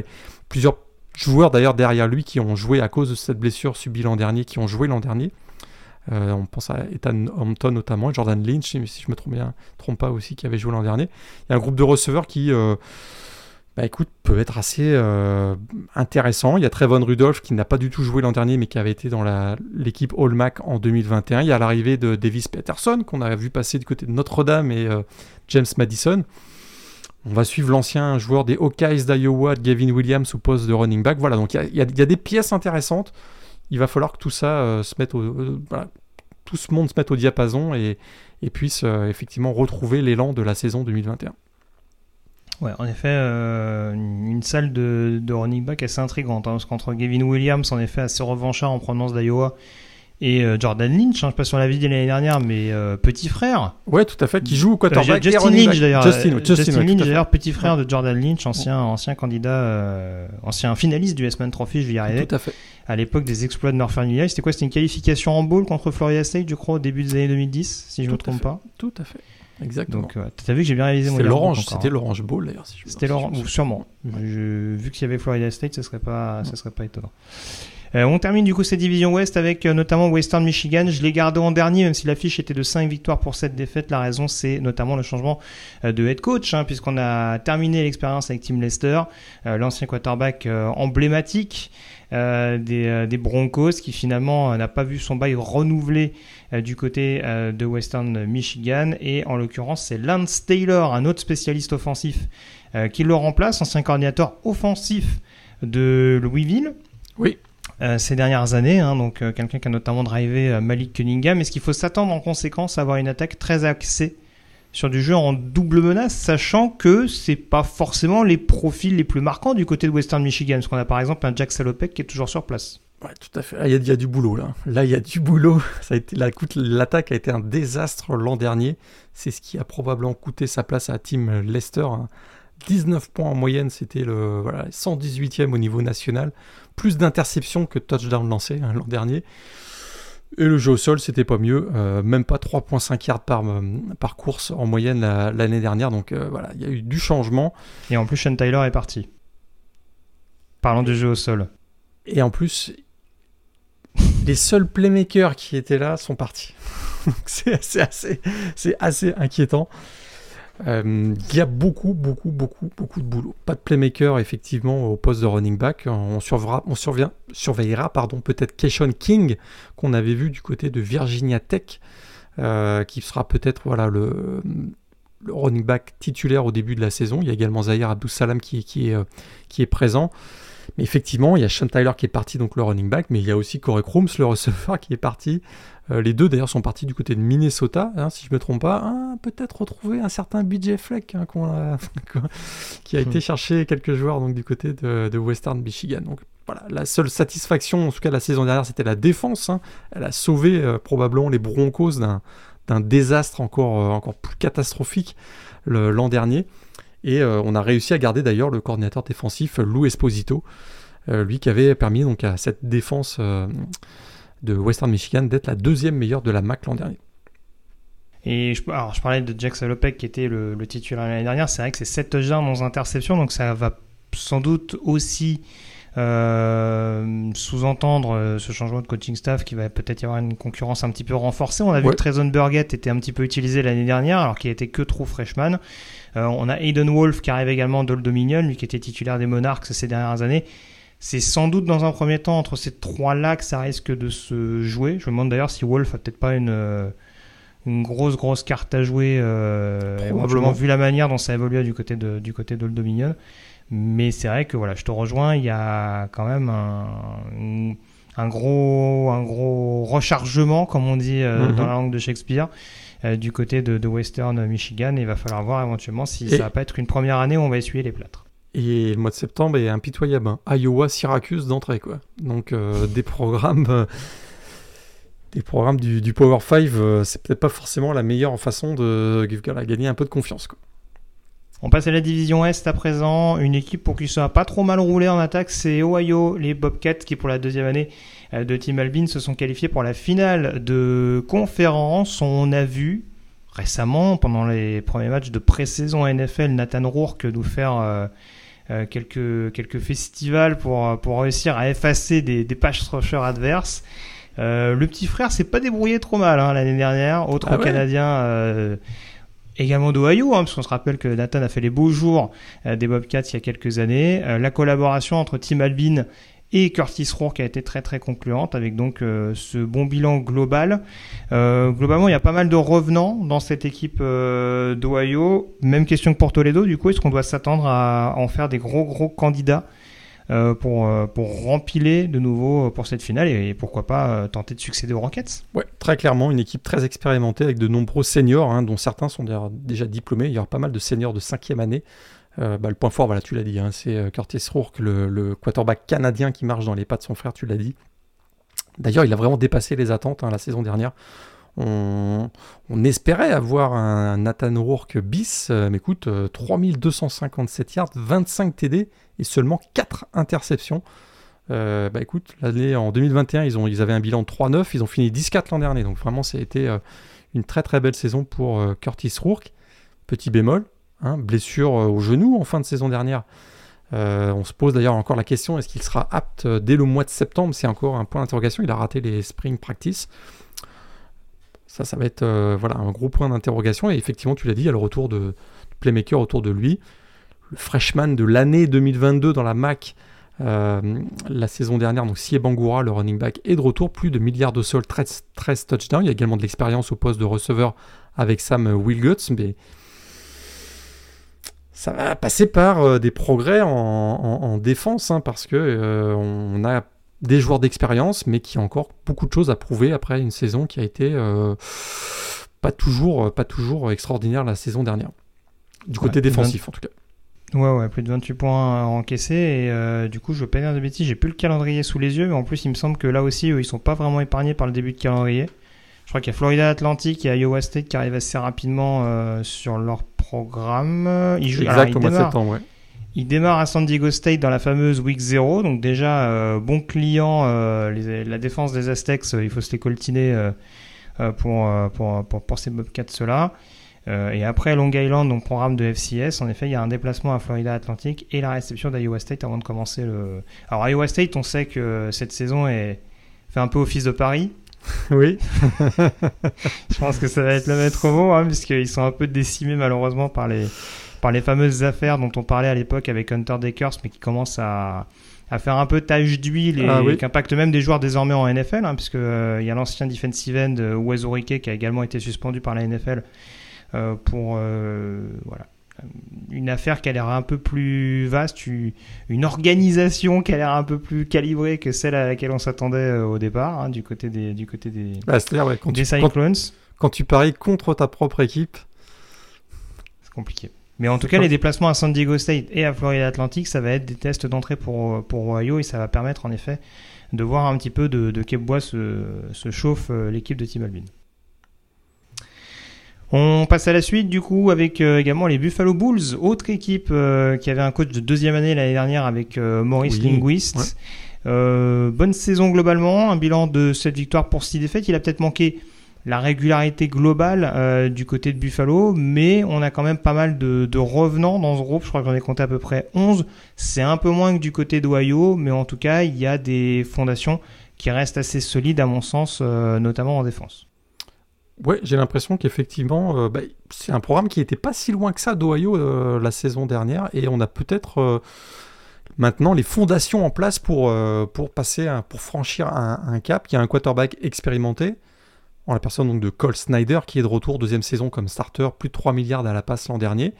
plusieurs joueurs d'ailleurs derrière lui qui ont joué à cause de cette blessure subie l'an dernier, qui ont joué l'an dernier. Euh, on pense à Ethan Hampton notamment, Jordan Lynch, si je me trompe, pas aussi, qui avait joué l'an dernier. Il y a un groupe de receveurs qui, euh, bah, écoute, peut être assez euh, intéressant. Il y a Trevon Rudolph qui n'a pas du tout joué l'an dernier, mais qui avait été dans l'équipe All-Mac en 2021. Il y a l'arrivée de Davis Peterson, qu'on a vu passer du côté de Notre-Dame, et James Madison. On va suivre l'ancien joueur des Hawkeyes d'Iowa, Gavin Williams, au poste de running back. Voilà, donc il y a des pièces intéressantes. Il va falloir que tout ça euh, se mette au, euh, ce monde se mette au diapason et, puisse euh, effectivement retrouver l'élan de la saison 2021. Ouais, en effet, une une salle de, de running back assez intrigante, hein, parce qu'entre Gavin Williams, en effet, assez revanchard en provenance d'Iowa, et euh, Jordan Lynch, hein, je sais pas si on l'a vu l'année dernière, mais euh, petit frère. Ouais, tout à fait, qui joue au Euh, quarterback et Justin Lynch d'ailleurs. Justin, euh, ouais, Justin, Justin ouais, tout Lynch d'ailleurs, petit frère de Jordan Lynch, ancien, ancien candidat, euh, ancien finaliste du S-Man Trophy, je vais y arriver. Tout à fait. À l'époque des exploits de Northern Illinois, c'était quoi C'était une qualification en bowl contre Florida State, je crois, au début des années 2010, si je me Tout à trompe fait. pas. Tout à fait. Exactement. Donc, euh, t'as vu que j'ai bien réalisé mon yearbook l'orange, encore, c'était hein. l'orange bowl d'ailleurs. Si C'était si me ou sûrement. Ouais. Je- vu qu'il y avait Florida State, ce serait pas, ça serait pas étonnant. Euh, on termine du coup cette division Ouest avec euh, notamment Western Michigan. Je l'ai gardé en dernier, même si l'affiche était de 5 victoires pour cette défaite. La raison, c'est notamment le changement euh, de head coach, hein, puisqu'on a terminé l'expérience avec Tim Lester, l'ancien quarterback emblématique des, Broncos, qui finalement n'a pas vu son bail renouvelé du côté de Western Michigan. Et en l'occurrence, c'est Lance Taylor, un autre spécialiste offensif, qui le remplace, ancien coordinateur offensif de Louisville. Oui. Euh, ces dernières années, hein, donc euh, quelqu'un qui a notamment drivé euh, Malik Cunningham. Est-ce qu'il faut s'attendre en conséquence à avoir une attaque très axée sur du jeu en double menace, sachant que c'est pas forcément les profils les plus marquants du côté de Western Michigan, parce qu'on a par exemple un Jack Salopek qui est toujours sur place. Ouais, tout à fait. Ah, Il y, a- du boulot là. Là, il y a du boulot. (laughs) Ça a été, l'attaque a été un désastre l'an dernier. C'est ce qui a probablement coûté sa place à Lester. hein. 19 points en moyenne, c'était le voilà, 118e au niveau national. Plus d'interceptions que de touchdowns lancés hein, l'an dernier. Et le jeu au sol, c'était pas mieux. Euh, même pas 3,5 yards par, euh, par course en moyenne la- l'année dernière. Donc euh, voilà, il y a eu du changement. Et en plus, Sean Tyler est parti. Parlant du jeu au sol. Et en plus, les seuls playmakers qui étaient là sont partis. (laughs) C'est assez, assez, c'est assez inquiétant. Euh, Il y a beaucoup, beaucoup, beaucoup, beaucoup de boulot. Pas de playmaker effectivement au poste de running back. On surveillera, pardon, peut-être Keishon King qu'on avait vu du côté de Virginia Tech, euh, qui sera peut-être voilà le, running back titulaire au début de la saison. Il y a également Zahir Abdou Salam qui, qui est, euh, qui est présent. Mais effectivement, il y a Sean Tyler qui est parti, donc le running back, mais il y a aussi Corey Crooms, le receveur, qui est parti. Euh, les deux d'ailleurs sont partis du côté de Minnesota, hein, si je ne me trompe pas. Ah, Peut-être retrouver un certain BJ Fleck hein, a- (laughs) qui a été chercher quelques joueurs donc, du côté de, de Western Michigan. Donc voilà, la seule satisfaction, en tout cas la saison dernière, c'était la défense. hein. Elle a sauvé euh, probablement les Broncos d'un désastre encore, encore plus catastrophique l'an dernier. Et on a réussi à garder d'ailleurs le coordinateur défensif Lou Esposito, lui qui avait permis donc à cette défense de Western Michigan d'être la deuxième meilleure de la MAC l'an dernier. Et je, alors, je parlais de Jack Salopek qui était le, titulaire l'année dernière. C'est vrai que c'est 7 touchdowns, dans interceptions, donc ça va sans doute aussi euh, sous-entendre euh, ce changement de coaching staff qui va peut-être y avoir une concurrence un petit peu renforcée. On a vu que Trezon Burgett était un petit peu utilisé l'année dernière alors qu'il était que trop freshman. Euh, on a Aiden Wolf qui arrive également d'Old Dominion, lui qui était titulaire des Monarchs ces dernières années. C'est sans doute dans un premier temps entre ces trois-là que ça risque de se jouer. Je me demande d'ailleurs si Wolf a peut-être pas une une grosse grosse carte à jouer, euh, probablement vu la manière dont ça évolue du côté de du côté d'Old Dominion. Mais c'est vrai que voilà, je te rejoins, il y a quand même un, un gros un gros rechargement, comme on dit euh, mhm. dans la langue de Shakespeare. Euh, du côté de, de, Western Michigan, et il va falloir voir éventuellement si ça va pas être une première année où on va essuyer les plâtres. Et le mois de septembre est impitoyable. Hein. Iowa, Syracuse d'entrée, quoi. Donc (laughs) des programmes les programmes du, Power 5, euh, c'est peut-être pas forcément la meilleure façon de gagner un peu de confiance. On passe à la division Est à présent. Une équipe pour qui ça a pas trop mal roulé en attaque, c'est Ohio, les Bobcats, qui pour la deuxième année euh, de Team Albin se sont qualifiés pour la finale de conférence. On a vu récemment, pendant les premiers matchs de pré-saison NFL, Nathan Rourke nous faire euh, quelques, quelques festivals pour, pour réussir à effacer des, des pages rusher adverses. Euh, le petit frère s'est pas débrouillé trop mal hein, l'année dernière. Autre ah Canadien euh, également d'Ohio, hein, parce qu'on se rappelle que Nathan a fait les beaux jours euh, des Bobcats il y a quelques années. la collaboration entre Tim Albin et Curtis Rourke a été très très concluante avec donc ce bon bilan global. globalement, il y a pas mal de revenants dans cette équipe d'Ohio. Même question que pour Toledo, du coup, est-ce qu'on doit s'attendre à en faire des gros gros candidats euh, pour, euh, pour rempiler de nouveau pour cette finale et, pourquoi pas euh, tenter de succéder aux Rockets? Ouais, très clairement, une équipe très expérimentée avec de nombreux seniors, hein, dont certains sont déjà diplômés. Il y aura pas mal de seniors de cinquième année. Bah, le point fort, voilà, tu l'as dit, hein, c'est Curtis Rourke, le, quarterback canadien qui marche dans les pas de son frère, tu l'as dit. D'ailleurs, il a vraiment dépassé les attentes hein, la saison dernière. On, espérait avoir un Nathan Rourke bis, mais écoute, 3257 yards, 25 TD et seulement 4 interceptions. Euh, bah écoute, l'année en 2021, ils, avaient un bilan de 3-9, ils ont fini 10-4 l'an dernier. Donc vraiment, ça a été euh, une très très belle saison pour euh, Curtis Rourke. Petit bémol, hein, blessure au genou en fin de saison dernière. on se pose d'ailleurs encore la question est-ce qu'il sera apte dès le mois de septembre? C'est encore un point d'interrogation. Il a raté les spring practice. Ça, ça va être voilà, un gros point d'interrogation. Et effectivement, tu l'as dit, il y a le retour de, playmaker autour de lui le freshman de l'année 2022 dans la MAC euh, la saison dernière, donc Sie Bangura, le running back, est de retour, plus de milliards de sols, 13, touchdowns. Il y a également de l'expérience au poste de receveur avec Sam Wilguts, mais ça va passer par euh, des progrès en, défense, hein, parce que euh, on a des joueurs d'expérience, mais qui ont encore beaucoup de choses à prouver après une saison qui a été pas, toujours, pas toujours extraordinaire la saison dernière. Du côté défensif, en tout cas. Ouais, ouais, plus de 28 points encaissés. Et euh, du coup, je veux pas dire de bêtises, j'ai plus le calendrier sous les yeux, mais en plus, il me semble que là aussi, ils sont pas vraiment épargnés par le début de calendrier. Je crois qu'il y a Florida Atlantic et Iowa State qui arrivent assez rapidement euh, sur leur programme. Ils jouent, exact, au mois de septembre, ouais. Ils démarrent à San Diego State dans la fameuse Week 0, donc déjà, euh, bon client, la défense des Aztecs, il faut se les coltiner pour, pour, pour, pour, ces Bobcats-là. Euh, et après Long Island, donc programme de FCS, en effet, il y a un déplacement à Florida Atlantic et la réception d'Iowa State avant de commencer le. Alors Iowa State, on sait que cette saison est fait un peu office de Paris. (laughs) Oui. (laughs) Je pense que ça va être le maître mot, hein, puisqu'ils sont un peu décimés malheureusement par les par les fameuses affaires dont on parlait à l'époque avec Hunter Dakers, mais qui commencent à à faire un peu tache d'huile et, ah qui impacte même des joueurs désormais en NFL, hein, puisque euh, il y a l'ancien defensive end euh, qui a également été suspendu par la NFL euh, pour euh, voilà une affaire qui a l'air un peu plus vaste, une organisation qui a l'air un peu plus calibrée que celle à laquelle on s'attendait euh, au départ, hein, du côté des, du côté des, bah, quand tu, Cyclones. Quand, tu paries contre ta propre équipe, c'est compliqué. Mais en tout cas, les déplacements à San Diego State et à Florida Atlantic, ça va être des tests d'entrée pour, pour Ohio et ça va permettre en effet de voir un petit peu de, de quel bois se, se chauffe l'équipe de Team Albin. On passe à la suite du coup avec euh, également les Buffalo Bulls, autre équipe euh, qui avait un coach de deuxième année l'année dernière avec euh, Maurice Oui, Linguist. Euh, bonne saison globalement, un bilan de 7 victoires pour 6 défaites. Il a peut-être manqué la régularité globale euh, du côté de Buffalo, mais on a quand même pas mal de, de revenants dans ce groupe. Je crois que j'en ai compté à peu près 11. C'est un peu moins que du côté d'Ohio, mais en tout cas, il y a des fondations qui restent assez solides à mon sens, euh, notamment en défense. Ouais, j'ai l'impression qu'effectivement, euh, bah, c'est un programme qui n'était pas si loin que ça d'Ohio euh, la saison dernière, et on a peut-être euh, maintenant les fondations en place pour, pour passer, pour franchir un, un cap. Y a un quarterback expérimenté, en la personne donc de Cole Snyder, qui est de retour deuxième saison comme starter, plus de 3 milliards à la passe l'an dernier.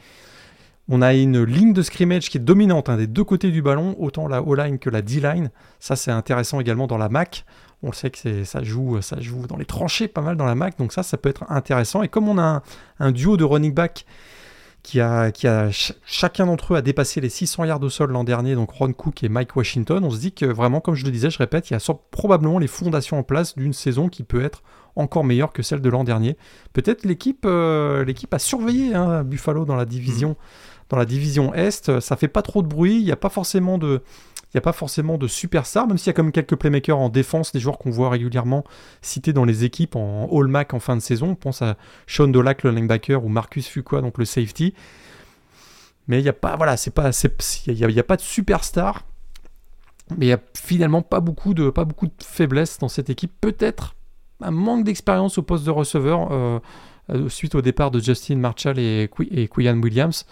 On a une ligne de scrimmage qui est dominante hein, des deux côtés du ballon, autant la O-line que la D-line. Ça, c'est intéressant également dans la MAC. On sait que c'est- ça joue, dans les tranchées pas mal dans la MAC, donc ça, ça peut être intéressant. Et comme on a un, duo de running back qui a, qui chacun d'entre eux a dépassé les 600 yards au sol l'an dernier, donc Ron Cook et Mike Washington, on se dit que vraiment, comme je le disais, je répète, il y a probablement les fondations en place d'une saison qui peut être encore meilleure que celle de l'an dernier. Peut-être l'équipe, euh, a surveillé hein, Buffalo dans la division, dans la division Est. Ça fait pas trop de bruit, il n'y a pas forcément de il a pas forcément de superstars, même s'il y a quand même quelques playmakers en défense, des joueurs qu'on voit régulièrement cités dans les équipes en All-Mac en fin de saison. On pense à Sean Dolac, le linebacker, ou Marcus Fuqua, donc le safety. Mais il n'y a pas, voilà, c'est pas, il pas de superstar. Mais il n'y a finalement pas beaucoup de, pas beaucoup de faiblesses dans cette équipe. Peut-être un manque d'expérience au poste de receveur euh, euh, suite au départ de Justin Marshall et, Qui- et Quian Williams.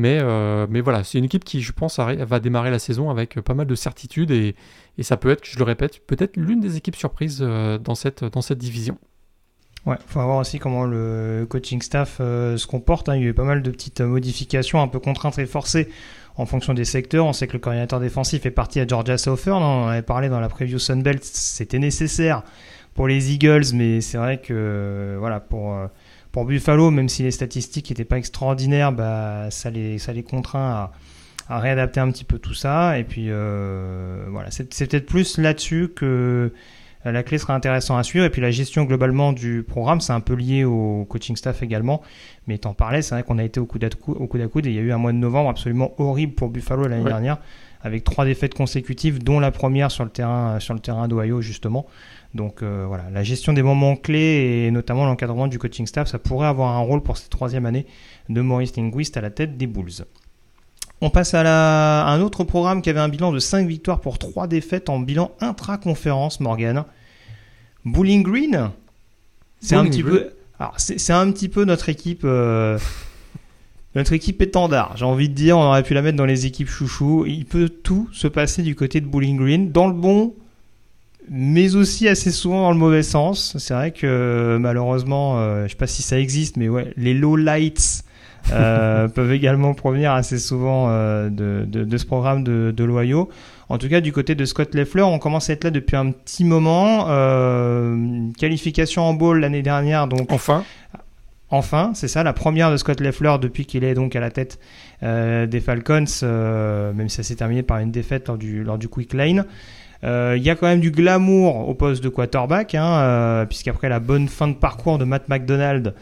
Mais, euh, mais voilà, c'est une équipe qui, je pense, va démarrer la saison avec euh, pas mal de certitudes et, ça peut être, je le répète, peut-être l'une des équipes surprises euh, dans, cette, dans cette division. Ouais, faut voir aussi comment le coaching staff se comporte. hein. Il y a eu pas mal de petites modifications, un peu contraintes et forcées en fonction des secteurs. On sait que le coordinateur défensif est parti à Georgia Southern. On en avait parlé dans la preview Sunbelt. C'était nécessaire pour les Eagles, mais c'est vrai que voilà pour pour Buffalo, même si les statistiques n'étaient pas extraordinaires, bah ça les ça les contraint à à réadapter un petit peu tout ça. Et puis euh, voilà, c'est peut-être plus là-dessus que euh, la clé sera intéressant à suivre. Et puis la gestion globalement du programme, c'est un peu lié au coaching staff également. Mais t'en parlais, c'est vrai qu'on a été au coude à cou- au coude à coude et il y a eu un mois de novembre absolument horrible pour Buffalo l'année Ouais. dernière, avec trois défaites consécutives, dont la première sur le terrain, sur le terrain d'Ohio justement. Donc euh, voilà, la gestion des moments clés et notamment l'encadrement du coaching staff, ça pourrait avoir un rôle pour cette troisième année de Maurice Linguist à la tête des Bulls. On passe à, la- à un autre programme qui avait un bilan de 5 victoires pour 3 défaites en bilan intra-conférence, Morgan. Bowling Green? C'est un petit peu. Alors, c'est c'est un petit peu notre équipe. euh, notre équipe étendard, j'ai envie de dire, on aurait pu la mettre dans les équipes chouchou. Il peut tout se passer du côté de Bowling Green, dans le bon, mais aussi assez souvent dans le mauvais sens. C'est vrai que malheureusement, euh, je sais pas si ça existe, mais ouais, les low lights euh, (laughs) peuvent également provenir assez souvent euh, de, de, de ce programme de, de l'Ohio. En tout cas, du côté de Scott Leffler, on commence à être là depuis un petit moment. Euh, qualification en bowl l'année dernière, donc Enfin, Enfin, c'est ça, la première de Scott Leffler depuis qu'il est donc à la tête euh, des Falcons, euh, même si ça s'est terminé par une défaite lors du, lors du Quick Lane. Euh, Il y a quand même du glamour au poste de quarterback, hein, euh, puisqu'après la bonne fin de parcours de Matt McDonald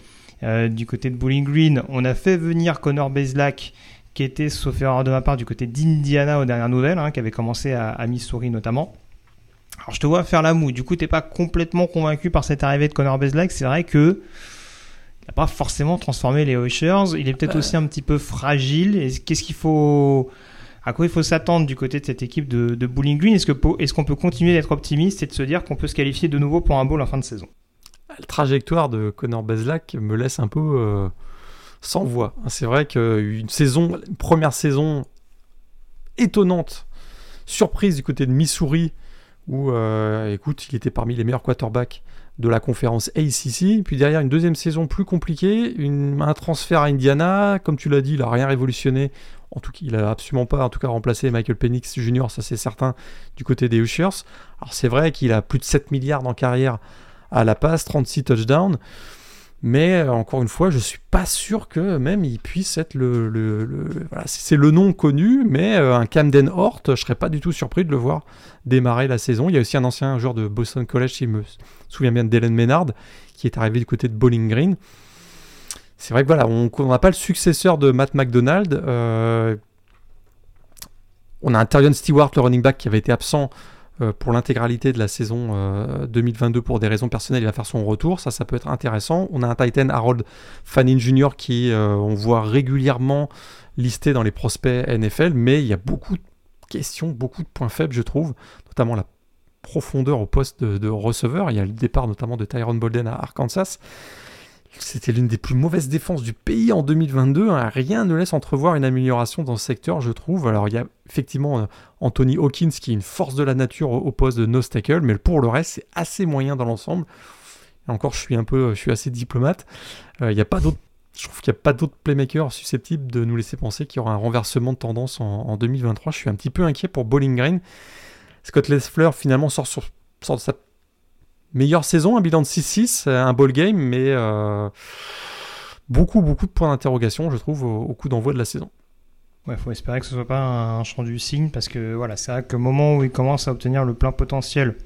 euh, du côté de Bowling Green, on a fait venir Connor Bezlak, qui était, sauf erreur de ma part, du côté d'Indiana aux dernières nouvelles, hein, qui avait commencé à, à Missouri notamment. Alors je te vois faire la moue, du coup t'es pas complètement convaincu par cette arrivée de Connor Bezlak, c'est vrai que il n'a pas forcément transformé les Oilers. Il est peut-être Euh. aussi un petit peu fragile. Qu'est-ce qu'il faut, à quoi il faut s'attendre du côté de cette équipe de, Bowling Green? Est-ce qu'on peut continuer d'être optimiste et de se dire qu'on peut se qualifier de nouveau pour un bowl en fin de saison? La trajectoire de Connor Bezlak me laisse un peu euh, sans voix. C'est vrai qu'une une première saison étonnante, surprise du côté de Missouri, où, euh, écoute, il était parmi les meilleurs quarterbacks de la conférence ACC. Puis derrière, une deuxième saison plus compliquée, un transfert à Indiana. Comme tu l'as dit, il n'a rien révolutionné. En tout cas, il a absolument pas, en tout cas, remplacé Michael Penix Jr., ça c'est certain, du côté des Ushers. Alors c'est vrai qu'il a plus de 7 milliards en carrière à la passe, 36 touchdowns. Mais euh, encore une fois, je suis pas sûr que même il puisse être le. c'est le nom connu, mais euh, un Camden Hort, je serais pas du tout surpris de le voir démarrer la saison. Il y a aussi un ancien joueur de Boston College, si je me souviens bien de Dylan Maynard, qui est arrivé du côté de Bowling Green. C'est vrai que voilà, on n'a pas le successeur de Matt McDonald. Euh, on a un Tyrion Stewart, le running back, qui avait été absent euh, pour l'intégralité de la saison 2022 pour des raisons personnelles. Il va faire son retour, ça, ça peut être intéressant. On a un Titan Harold Fanning Jr. qui, on voit régulièrement listé dans les prospects NFL, mais il y a beaucoup de questions, beaucoup de points faibles, je trouve, notamment la profondeur au poste de, receveur. Il y a le départ notamment de Tyrone Bolden à Arkansas. C'était l'une des plus mauvaises défenses du pays en 2022. Hein. Rien ne laisse entrevoir une amélioration dans ce secteur, je trouve. Alors, il y a effectivement euh, Anthony Hawkins qui est une force de la nature au, poste de no tackle, mais pour le reste, c'est assez moyen dans l'ensemble. encore, je suis un peu, je suis assez diplomate. Euh, il n'y a pas d'autres je trouve qu'il n'y a pas d'autres playmakers susceptibles de nous laisser penser qu'il y aura un renversement de tendance en, 2023. Je suis un petit peu inquiet pour Bowling Green. Scott Leffler finalement sort, sur, sort de sa meilleure saison, un bilan de 6-6, un ball game, mais euh, beaucoup, beaucoup de points d'interrogation, je trouve, au, coup d'envoi de la saison. Il faut espérer que ce ne soit pas un champ du signe, parce que voilà, c'est vrai qu'au moment où il commence à obtenir le plein potentiel,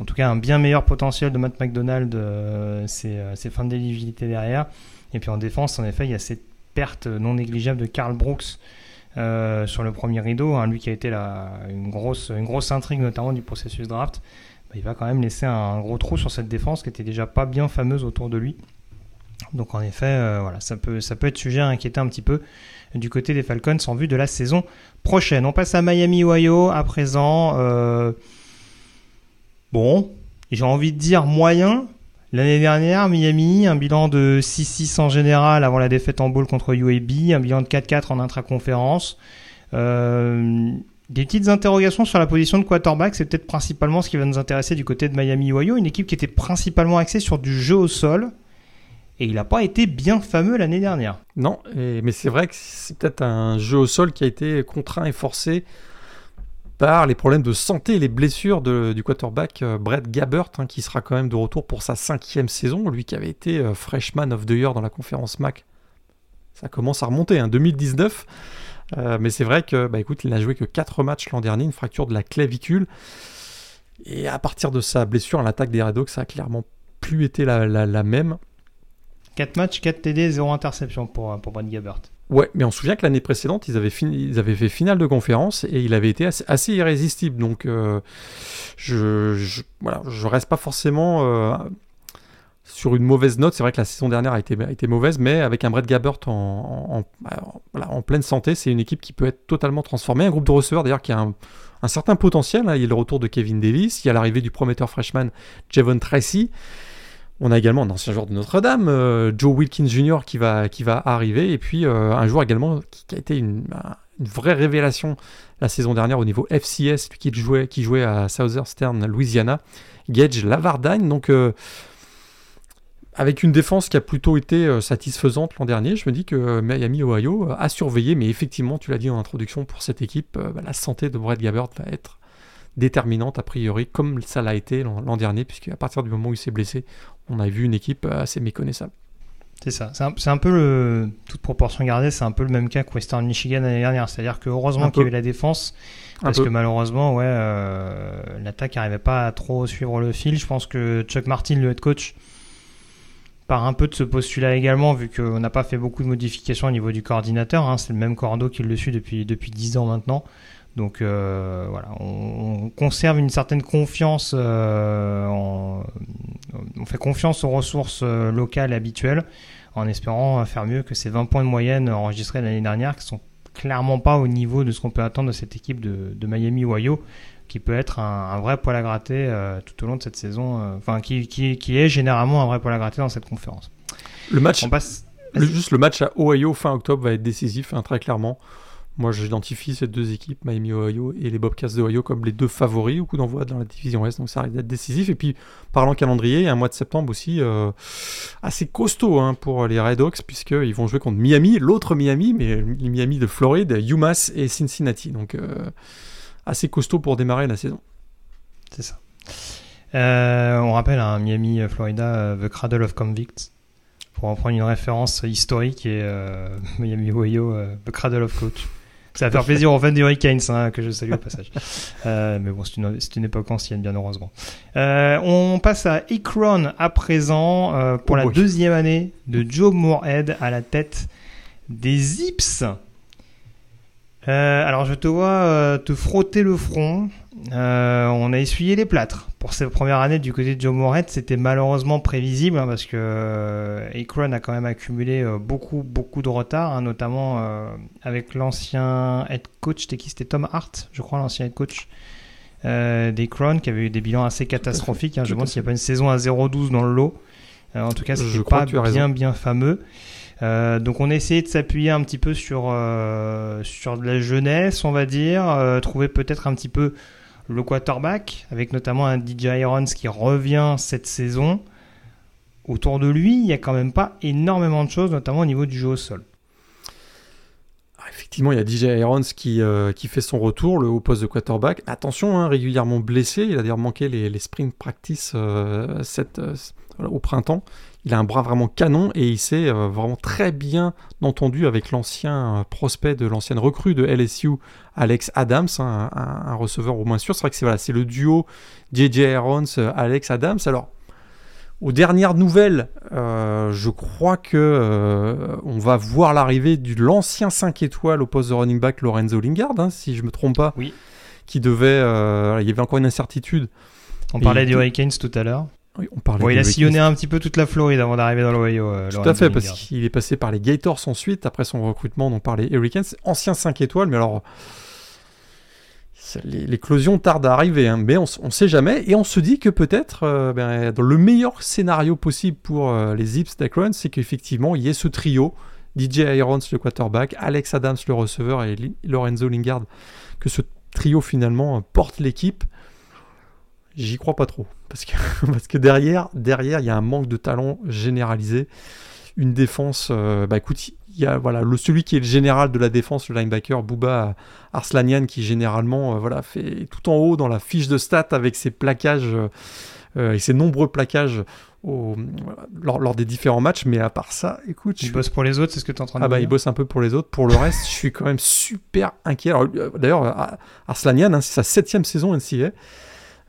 en tout cas un bien meilleur potentiel de Matt McDonald, euh, c'est euh, fin de d'éligibilité derrière. Et puis en défense, en effet, il y a cette perte non négligeable de Karl Brooks sur le premier rideau, hein, lui qui a été la, une, grosse, une grosse intrigue notamment du processus draft. Il va quand même laisser un gros trou sur cette défense qui était déjà pas bien fameuse autour de lui. Donc en effet, euh, voilà, ça peut, ça peut être sujet à inquiéter un petit peu du côté des Falcons en vue de la saison prochaine. On passe à Miami, Ohio à présent. Euh, bon, j'ai envie de dire moyen, L'année dernière, Miami, un bilan de 6-6 en général avant la défaite en bowl contre UAB, un bilan de 4-4 en intraconférence. Euh, des petites interrogations sur la position de quarterback, c'est peut-être principalement ce qui va nous intéresser du côté de Miami Ohio, une équipe qui était principalement axée sur du jeu au sol. Et il n'a pas été bien fameux l'année dernière. Non, mais c'est vrai que c'est peut-être un jeu au sol qui a été contraint et forcé par les problèmes de santé et les blessures du quarterback euh, Brett Gabbert, hein, qui sera quand même de retour pour sa cinquième saison, lui qui avait été euh, freshman of the year dans la conférence MAC. Ça commence à remonter, hein, 2019. Euh, mais c'est vrai que, bah écoute, il n'a joué que 4 matchs l'an dernier, une fracture de la clavicule. Et à partir de sa blessure l'attaque des Red ça a clairement plus été la, même. 4 matchs, 4 TD, 0 interception pour, pour Brett Gabbert. Ouais, mais on se souvient que l'année précédente, ils avaient, ils avaient fait finale de conférence et il avait été assez, irrésistible. Donc, euh, je, je, voilà, je reste pas forcément euh, sur une mauvaise note. C'est vrai que la saison dernière a été, mauvaise, mais avec un Brett Gabbert en, pleine santé, c'est une équipe qui peut être totalement transformée. Un groupe de receveurs d'ailleurs qui a un, certain potentiel. Hein. Il y a le retour de Kevin Davis, il y a l'arrivée du prometteur freshman Javon Tracy. On a également un ancien joueur de Notre-Dame, euh, Joe Wilkins Jr. qui va, arriver, et puis euh, un joueur également qui, a été une, vraie révélation la saison dernière au niveau FCS, qui jouait, qui jouait à Southeastern Louisiana, Gage Lavardine. Donc, euh, avec une défense qui a plutôt été satisfaisante l'an dernier, je me dis que Miami, Ohio a surveillé, mais effectivement, tu l'as dit en introduction, pour cette équipe, bah, la santé de Brett Gabbert va être déterminante a priori, comme ça l'a été l'an dernier, puisqu'à partir du moment où il s'est blessé, on a vu une équipe assez méconnaissable. C'est ça, c'est un, peu le, toute proportion gardée, c'est un peu le même cas que Western Michigan l'année dernière, c'est-à-dire que heureusement qu'il y avait la défense, parce que malheureusement, ouais, euh, l'attaque n'arrivait pas à trop suivre le fil. Je pense que Chuck Martin, le head coach, part un peu de ce postulat également, vu qu'on n'a pas fait beaucoup de modifications au niveau du coordinateur. Hein. c'est le même cordeau qui le suit depuis, depuis 10 ans maintenant. Donc euh, voilà, on, conserve une certaine confiance, euh, on fait confiance aux ressources euh, locales habituelles en espérant faire mieux que ces 20 points de moyenne enregistrés l'année dernière qui sont clairement pas au niveau de ce qu'on peut attendre de cette équipe de, Miami Ohio qui peut être un, vrai poil à gratter tout au long de cette saison, enfin qui, qui, est généralement un vrai poil à gratter dans cette conférence. Le match, passe... juste le match à Ohio fin octobre va être décisif, hein, très clairement. Moi, j'identifie ces deux équipes, Miami Ohio et les Bobcats de Ohio, comme les deux favoris au coup d'envoi dans la division Ouest. Donc ça risque d'être décisif. Et puis, parlant calendrier, il y a un mois de septembre aussi euh, assez costaud hein, pour les Red Hawks, puisqu'ils vont jouer contre Miami, l'autre Miami, mais le Miami de Floride, UMass et Cincinnati. Donc euh, assez costaud pour démarrer la saison. C'est ça. Euh, on rappelle un hein, Miami, Florida, The Cradle of Convicts pour en prendre une référence historique et (laughs) Miami Ohio, The Cradle of Coach. Ça va faire plaisir aux fans des Hurricanes, hein, que je salue au passage. Euh, mais bon, c'est une, c'est une époque ancienne, bien heureusement. Euh, on passe à Ikron à présent euh, pour Oh la boy. deuxième année de Joe Moorhead à la tête des Zips. Euh, alors je te vois euh, te frotter le front. Euh, on a essuyé les plâtres. Pour cette première année du côté de Joe Moorhead, c'était malheureusement prévisible hein, parce que Akron a quand même accumulé beaucoup beaucoup de retard, hein, notamment avec l'ancien head coach. C'était qui? C'était Tom Hart, je crois, l'ancien head coach d'Akron, qui avait eu des bilans assez catastrophiques. hein. je me demande s'il n'y a pas une saison à 0-12 dans le lot. En tout cas, c'était pas bien bien fameux. Euh, donc on a essayé de s'appuyer un petit peu sur euh, sur de la jeunesse, on va dire, euh, trouver peut-être un petit peu le quarterback, avec notamment un DJ Irons qui revient cette saison. Autour de lui, il n'y a quand même pas énormément de choses, notamment au niveau du jeu au sol. Effectivement, il y a DJ Irons qui, euh, qui fait son retour le, au poste de quarterback. Attention, hein, régulièrement blessé. Il a d'ailleurs manqué les, les spring practice euh, euh, au printemps. Il a un bras vraiment canon et il s'est vraiment très bien entendu avec l'ancien prospect de l'ancienne recrue de LSU, Alex Adams, hein, un, receveur au moins sûr. C'est vrai que c'est voilà, le duo JJ Irons, Alex Adams. Alors, aux dernières nouvelles, euh, je crois que euh, on va voir l'arrivée de l'ancien 5 étoiles au poste de running back Lorenzo Lingard, hein, si je me trompe pas. Oui. Qui devait, euh, il y avait encore une incertitude. On Et parlait il- des Hurricanes tout à l'heure. Oui, on parlait Bon, il a sillonné un petit peu toute la Floride avant d'arriver dans l'Ohio. Tout à fait, parce qu'il est passé par les Gators ensuite, après son recrutement, donc par les Hurricanes. Ancien 5 étoiles, mais alors. L'éclosion tarde à arriver, hein, mais on ne sait jamais. Et on se dit que peut-être, euh, ben, dans le meilleur scénario possible pour euh, les Zips d'Akron, c'est qu'effectivement, il y ait ce trio DJ Irons, le quarterback, Alex Adams, le receveur, et Lorenzo Lingard, que ce trio finalement euh, porte l'équipe. J'y crois pas trop. Parce que, (laughs) parce que derrière, derrière, il y a un manque de talent généralisé. Une défense, euh, bah écoute, y a voilà, le, celui qui est le général de la défense, le linebacker, Bouba Arslanian, qui généralement euh, voilà, fait tout en haut dans la fiche de stats avec ses plaquages euh, euh, et ses nombreux plaquages au- voilà, lors, lors des différents matchs. Mais à part ça, écoute, Il bosse pour les autres, c'est ce que tu es en train de ah bah, il bosse un peu pour les autres. Pour le reste, je suis quand même super inquiet. Euh, D'ailleurs, Ar- Arslanian, hein, c'est sa septième saison NCA.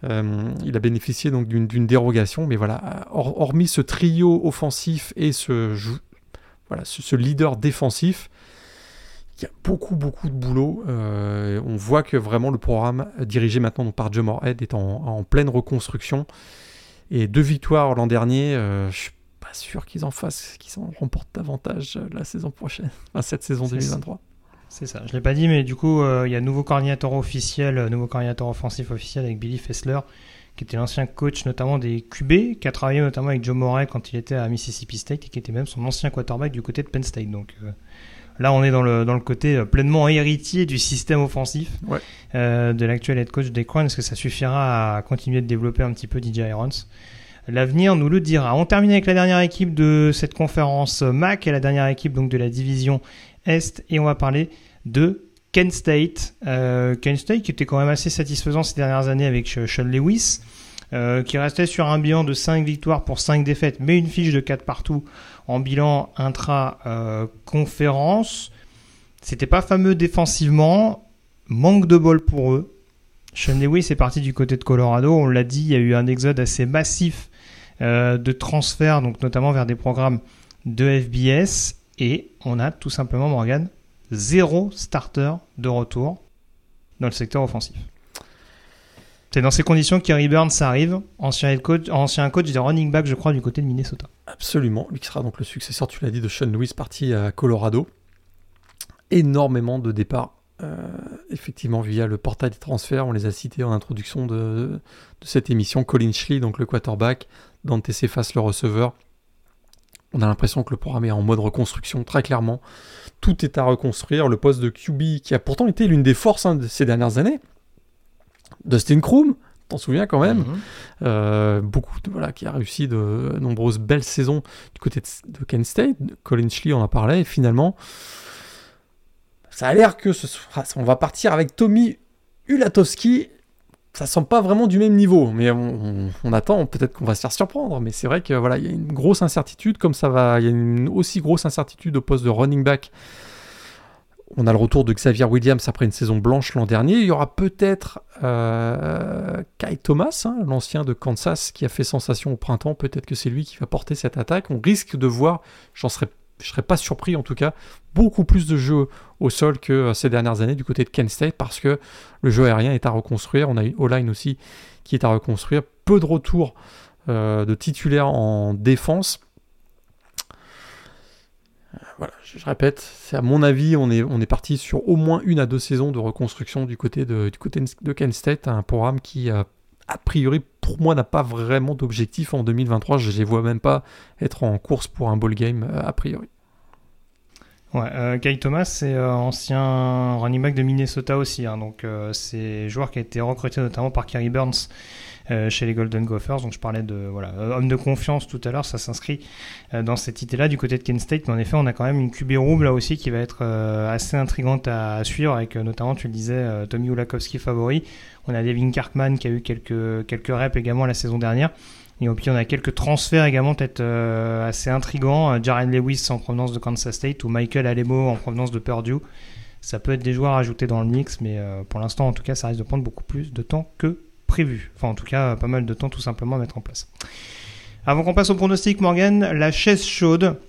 Euh, il a bénéficié donc d'une dérogation, mais voilà, hor- hormis ce trio offensif et ce, voilà, ce, ce leader défensif, il y a beaucoup, beaucoup de boulot. Euh, on voit que vraiment le programme dirigé maintenant donc, par Joe Moorhead est en, en pleine reconstruction. Et deux victoires l'an dernier, euh, je suis pas sûr qu'ils en fassent, qu'ils en remportent davantage euh, la saison prochaine, (laughs) enfin, cette saison C'est 2023. C'est ça, je l'ai pas dit, mais du coup, euh, il y a nouveau coordinateur officiel, nouveau coordinateur offensif officiel avec Billy Fessler, qui était l'ancien coach notamment des QB, qui a travaillé notamment avec Joe Morey quand il était à Mississippi State et qui était même son ancien quarterback du côté de Penn State. Donc euh, là, on est dans le, dans le côté euh, pleinement héritier du système offensif Ouais. euh, de l'actuel head coach des Crowns. Est-ce que ça suffira à continuer de développer un petit peu DJ Irons L'avenir nous le dira. On termine avec la dernière équipe de cette conférence MAC et la dernière équipe donc de la division Est et on va parler de Kent State. Euh, Kent State qui était quand même assez satisfaisant ces dernières années avec Sh- Sean Lewis, euh, qui restait sur un bilan de 5 victoires pour 5 défaites, mais une fiche de 4 partout en bilan intra-conférence. C'était pas fameux défensivement, manque de bol pour eux. Sean Lewis est parti du côté de Colorado, on l'a dit, il y a eu un exode assez massif euh, de transferts, donc notamment vers des programmes de FBS, et on a tout simplement, Morgan, zéro starter de retour dans le secteur offensif. C'est dans ces conditions qu'Harry Burns arrive, ancien, coach, ancien coach de running back, je crois, du côté de Minnesota. Absolument, lui qui sera donc le successeur, tu l'as dit, de Sean Lewis, parti à Colorado. Énormément de départs, euh, effectivement, via le portail des transferts. On les a cités en introduction de, de cette émission. Colin Schley, donc le quarterback, Dante Cephas, le receveur. On a l'impression que le programme est en mode reconstruction, très clairement. Tout est à reconstruire. Le poste de QB, qui a pourtant été l'une des forces hein, de ces dernières années. Dustin Kroom, t'en souviens quand même euh, beaucoup de, voilà, qui a réussi de nombreuses belles saisons du côté de, de Kent State. Colin Schley en a parlé. Et finalement, ça a l'air que ce sera- on va partir avec Tommy Ulatowski. Ça semble pas vraiment du même niveau, mais on, attend. Peut-être qu'on va se faire surprendre. Mais c'est vrai que voilà, il y a une grosse incertitude, comme ça va. Il y a une aussi grosse incertitude au poste de running back On a le retour de Xavier Williams après une saison blanche l'an dernier. Il y aura peut-être euh, Kai Thomas, hein, l'ancien de Kansas, qui a fait sensation au printemps. Peut-être que c'est lui qui va porter cette attaque. On risque de voir, j'en serais, je serais pas surpris en tout cas, beaucoup plus de jeux au sol que euh, ces dernières années du côté de Kent State parce que le jeu aérien est à reconstruire. On a une O-line aussi qui est à reconstruire. Peu de retours euh, de titulaires en défense voilà, je, répète, c'est à mon avis, on est, parti sur au moins une à deux saisons de reconstruction du côté de, du côté de Kent State, un programme qui, euh, a priori, pour moi, n'a pas vraiment d'objectif en 2023. Je ne les vois même pas être en course pour un ball game, euh, a priori. Ouais, euh, Guy Thomas, c'est ancien running back de Minnesota aussi. Hein, donc, c'est joueur qui a été recruté notamment par Kerry Burns euh, chez les Golden Gophers. Donc je parlais de voilà, homme de confiance tout à l'heure, ça s'inscrit euh, dans cette idée-là du côté de Kent State. Mais en effet, on a quand même une QB rouble là aussi qui va être euh, assez intrigante à, suivre avec notamment, tu le disais, Tommy Ulakowski favori. On a Devin Cartman qui a eu quelques, quelques reps également la saison dernière. Et puis on a quelques transferts également peut-être assez intrigants. Jared Lewis en provenance de Kansas State ou Michael Alemo en provenance de Purdue. Ça peut être des joueurs ajoutés dans le mix, mais pour l'instant en tout cas ça risque de prendre beaucoup plus de temps que prévu. Enfin, en tout cas, pas mal de temps tout simplement à mettre en place. Avant qu'on passe au pronostic, Morgan, la chaise chaude.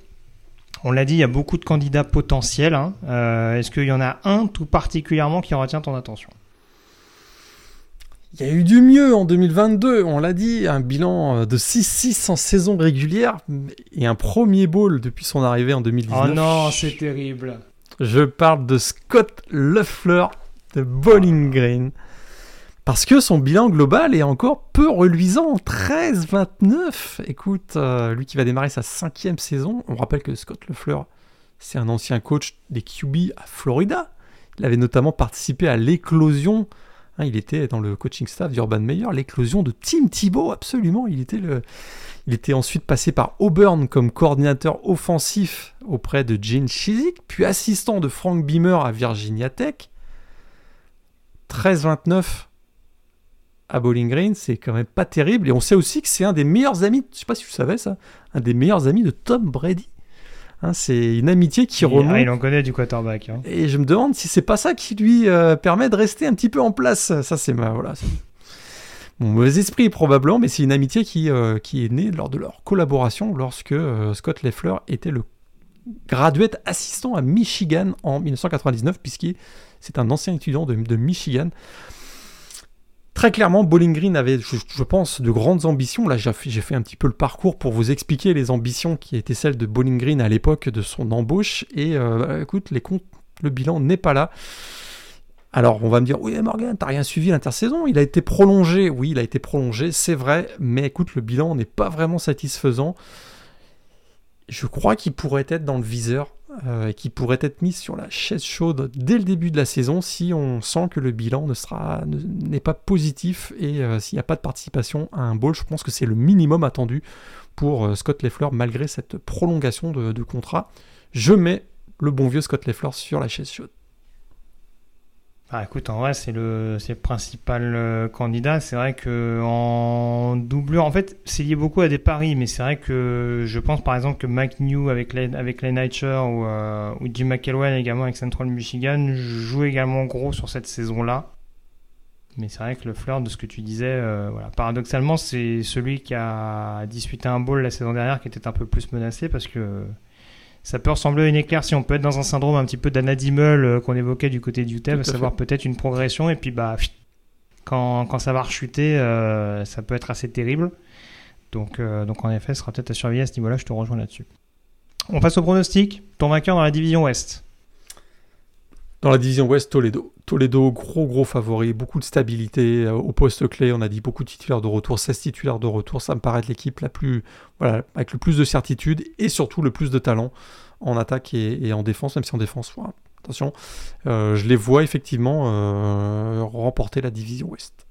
On l'a dit, il y a beaucoup de candidats potentiels. Hein. Euh, est-ce qu'il y en a un tout particulièrement qui retient ton attention? Il y a eu du mieux en 2022, on l'a dit, un bilan de 6-6 en saison régulière et un premier bowl depuis son arrivée en 2019. Oh non, c'est terrible. Je parle de Scott Leffler de Bowling Green. Parce que son bilan global est encore peu reluisant, 13-29. Écoute, euh, lui qui va démarrer sa cinquième saison, on rappelle que Scott Lefleur, c'est un ancien coach des QB à Florida. Il avait notamment participé à l'éclosion, hein, il était dans le coaching staff d'Urban Meyer, l'éclosion de Tim Thibault, absolument. Il était, ensuite passé par Auburn comme coordinateur offensif auprès de Gene Chizik, puis assistant de Frank Beamer à Virginia Tech. 13-29 à Bowling Green, c'est quand même pas terrible. Et on sait aussi que c'est un des meilleurs amis, je sais pas si tu savais ça, un des meilleurs amis de Tom Brady. Hein, c'est une amitié qui remonte. Ah, il en connaît du quarterback. Hein. Et je me demande si c'est pas ça qui lui euh, permet de rester un petit peu en place. Ça, c'est ma. Voilà, mon mauvais esprit probablement, mais c'est une amitié qui, euh, qui est née lors de leur collaboration lorsque euh, Scott Leffler était le graduate assistant à Michigan en 1999, puisqu'il c'est un ancien étudiant de, de Michigan. Très clairement, Bowling Green avait, je, pense, de grandes ambitions. Là, j'ai fait un petit peu le parcours pour vous expliquer les ambitions qui étaient celles de Bowling Green à l'époque de son embauche. Et euh, écoute, les comptes, le bilan n'est pas là. Alors, on va me dire, oui, Morgan, t'as rien suivi l'intersaison Il a été prolongé. Oui, il a été prolongé, c'est vrai. Mais écoute, le bilan n'est pas vraiment satisfaisant. Je crois qu'il pourrait être dans le viseur euh, qui pourrait être mise sur la chaise chaude dès le début de la saison si on sent que le bilan n'est pas positif et euh, s'il n'y a pas de participation à un bowl. Je pense que c'est le minimum attendu pour euh, Scott Leffler malgré cette prolongation de, de contrat. Je mets le bon vieux Scott Leffler sur la chaise chaude. Ah, écoute, en vrai, c'est le, le principal euh, candidat. C'est vrai que en doublure, en fait, c'est lié beaucoup à des paris, mais c'est vrai que je pense par exemple que Mike New avec les, avec les ou, euh, ou Jim McElwain également avec Central Michigan joue également gros sur cette saison-là. Mais c'est vrai que le fleur de ce que tu disais, euh, voilà. paradoxalement, c'est celui qui a disputé un bowl la saison dernière qui était un peu plus menacé parce que ça peut ressembler à une éclaircie. On peut être dans un syndrome un petit peu d'anadimel euh, qu'on évoquait du côté du UTEP, à savoir peut-être une progression, et puis bah, quand, quand ça va rechuter, euh, ça peut être assez terrible. Donc, euh, donc en effet, ce sera peut-être à surveiller à ce niveau-là, je te rejoins là-dessus. On passe au pronostic. Ton vainqueur dans la division Ouest Dans la division Ouest, Toledo. Toledo, gros gros favori, beaucoup de stabilité au poste clé. On a dit beaucoup de titulaires de retour, 16 titulaires de retour. Ça me paraît être l'équipe la plus, voilà, avec le plus de certitude et surtout le plus de talent en attaque et, en défense, même si en défense, attention, euh, je les vois effectivement euh, remporter la division Ouest.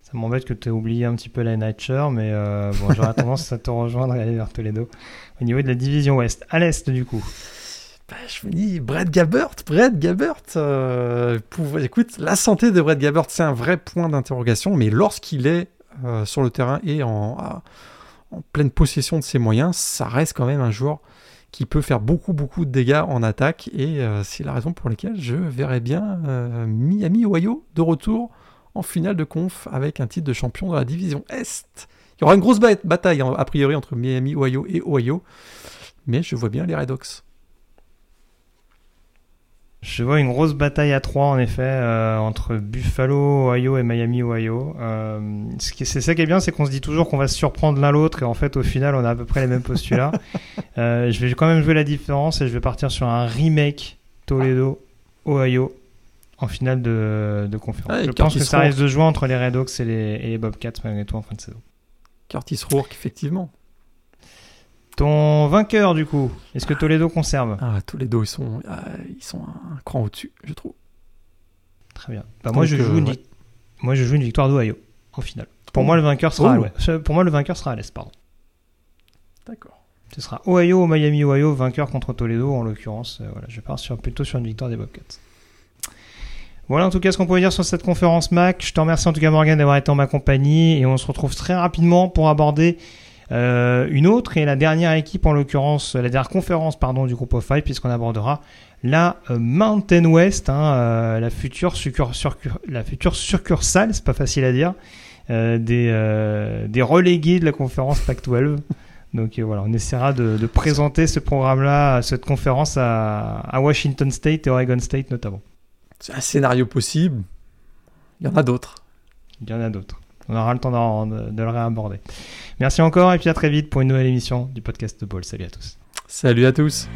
Ça m'embête que tu aies oublié un petit peu la Nature, mais euh, bon, j'aurais tendance à te rejoindre et aller vers Toledo au niveau de la division Ouest. À l'Est, du coup. Bah, je me dis, Brett Gabbert, Brett Gabbert, euh, la santé de Brett Gabbert, c'est un vrai point d'interrogation, mais lorsqu'il est euh, sur le terrain et en, pleine possession de ses moyens, ça reste quand même un joueur qui peut faire beaucoup beaucoup de dégâts en attaque et euh, c'est la raison pour laquelle je verrais bien Miami Ohio de retour en finale de conf avec un titre de champion dans la division Est. Il y aura une grosse bataille a priori entre Miami Ohio et Ohio, mais je vois bien les Red Hawks. Je vois une grosse bataille à trois en effet euh, entre Buffalo, Ohio et Miami, Ohio. Euh, c'est ça qui est bien, c'est qu'on se dit toujours qu'on va se surprendre l'un l'autre et en fait au final on a à peu près les mêmes postulats. (laughs) euh, je vais quand même jouer la différence et je vais partir sur un remake Toledo, Ohio en finale de, de conférence. je pense que ça risque de jouer entre les Red Hawks et les, et les Bobcats malgré tout en fin de saison. Curtis Rourke effectivement. Ton vainqueur, du coup, est-ce que Toledo conserve? Ah, Toledo, ils sont, ah, ils sont un cran au-dessus, je trouve. Très bien. Bah, moi, je joue une, moi, je joue une victoire d'Ohio, en finale. Pour moi, le vainqueur sera, oh. pour moi, le vainqueur sera à l'Est, pardon. D'accord. Ce sera Ohio, Miami, Ohio, vainqueur contre Toledo, en l'occurrence. Euh, voilà, je pars sur, plutôt sur une victoire des Bobcats. Voilà en tout cas ce qu'on pouvait dire sur cette conférence Mac. Je te remercie en tout cas Morgan d'avoir été en ma compagnie et on se retrouve très rapidement pour aborder euh, une autre et la dernière équipe, en l'occurrence, la dernière conférence pardon, du groupe of five, puisqu'on abordera la euh, Mountain West, hein, euh, la, future la future succursale, c'est pas facile à dire, des, des relégués de la conférence Pac-12. (laughs) Donc voilà, on essaiera de, présenter ce programme-là, cette conférence à, à, Washington State et Oregon State notamment. C'est un scénario possible. Il y en a d'autres. Il y en a d'autres. On aura le temps de, le réaborder. Merci encore et puis à très vite pour une nouvelle émission du podcast de Ball. Salut à tous. Salut à tous.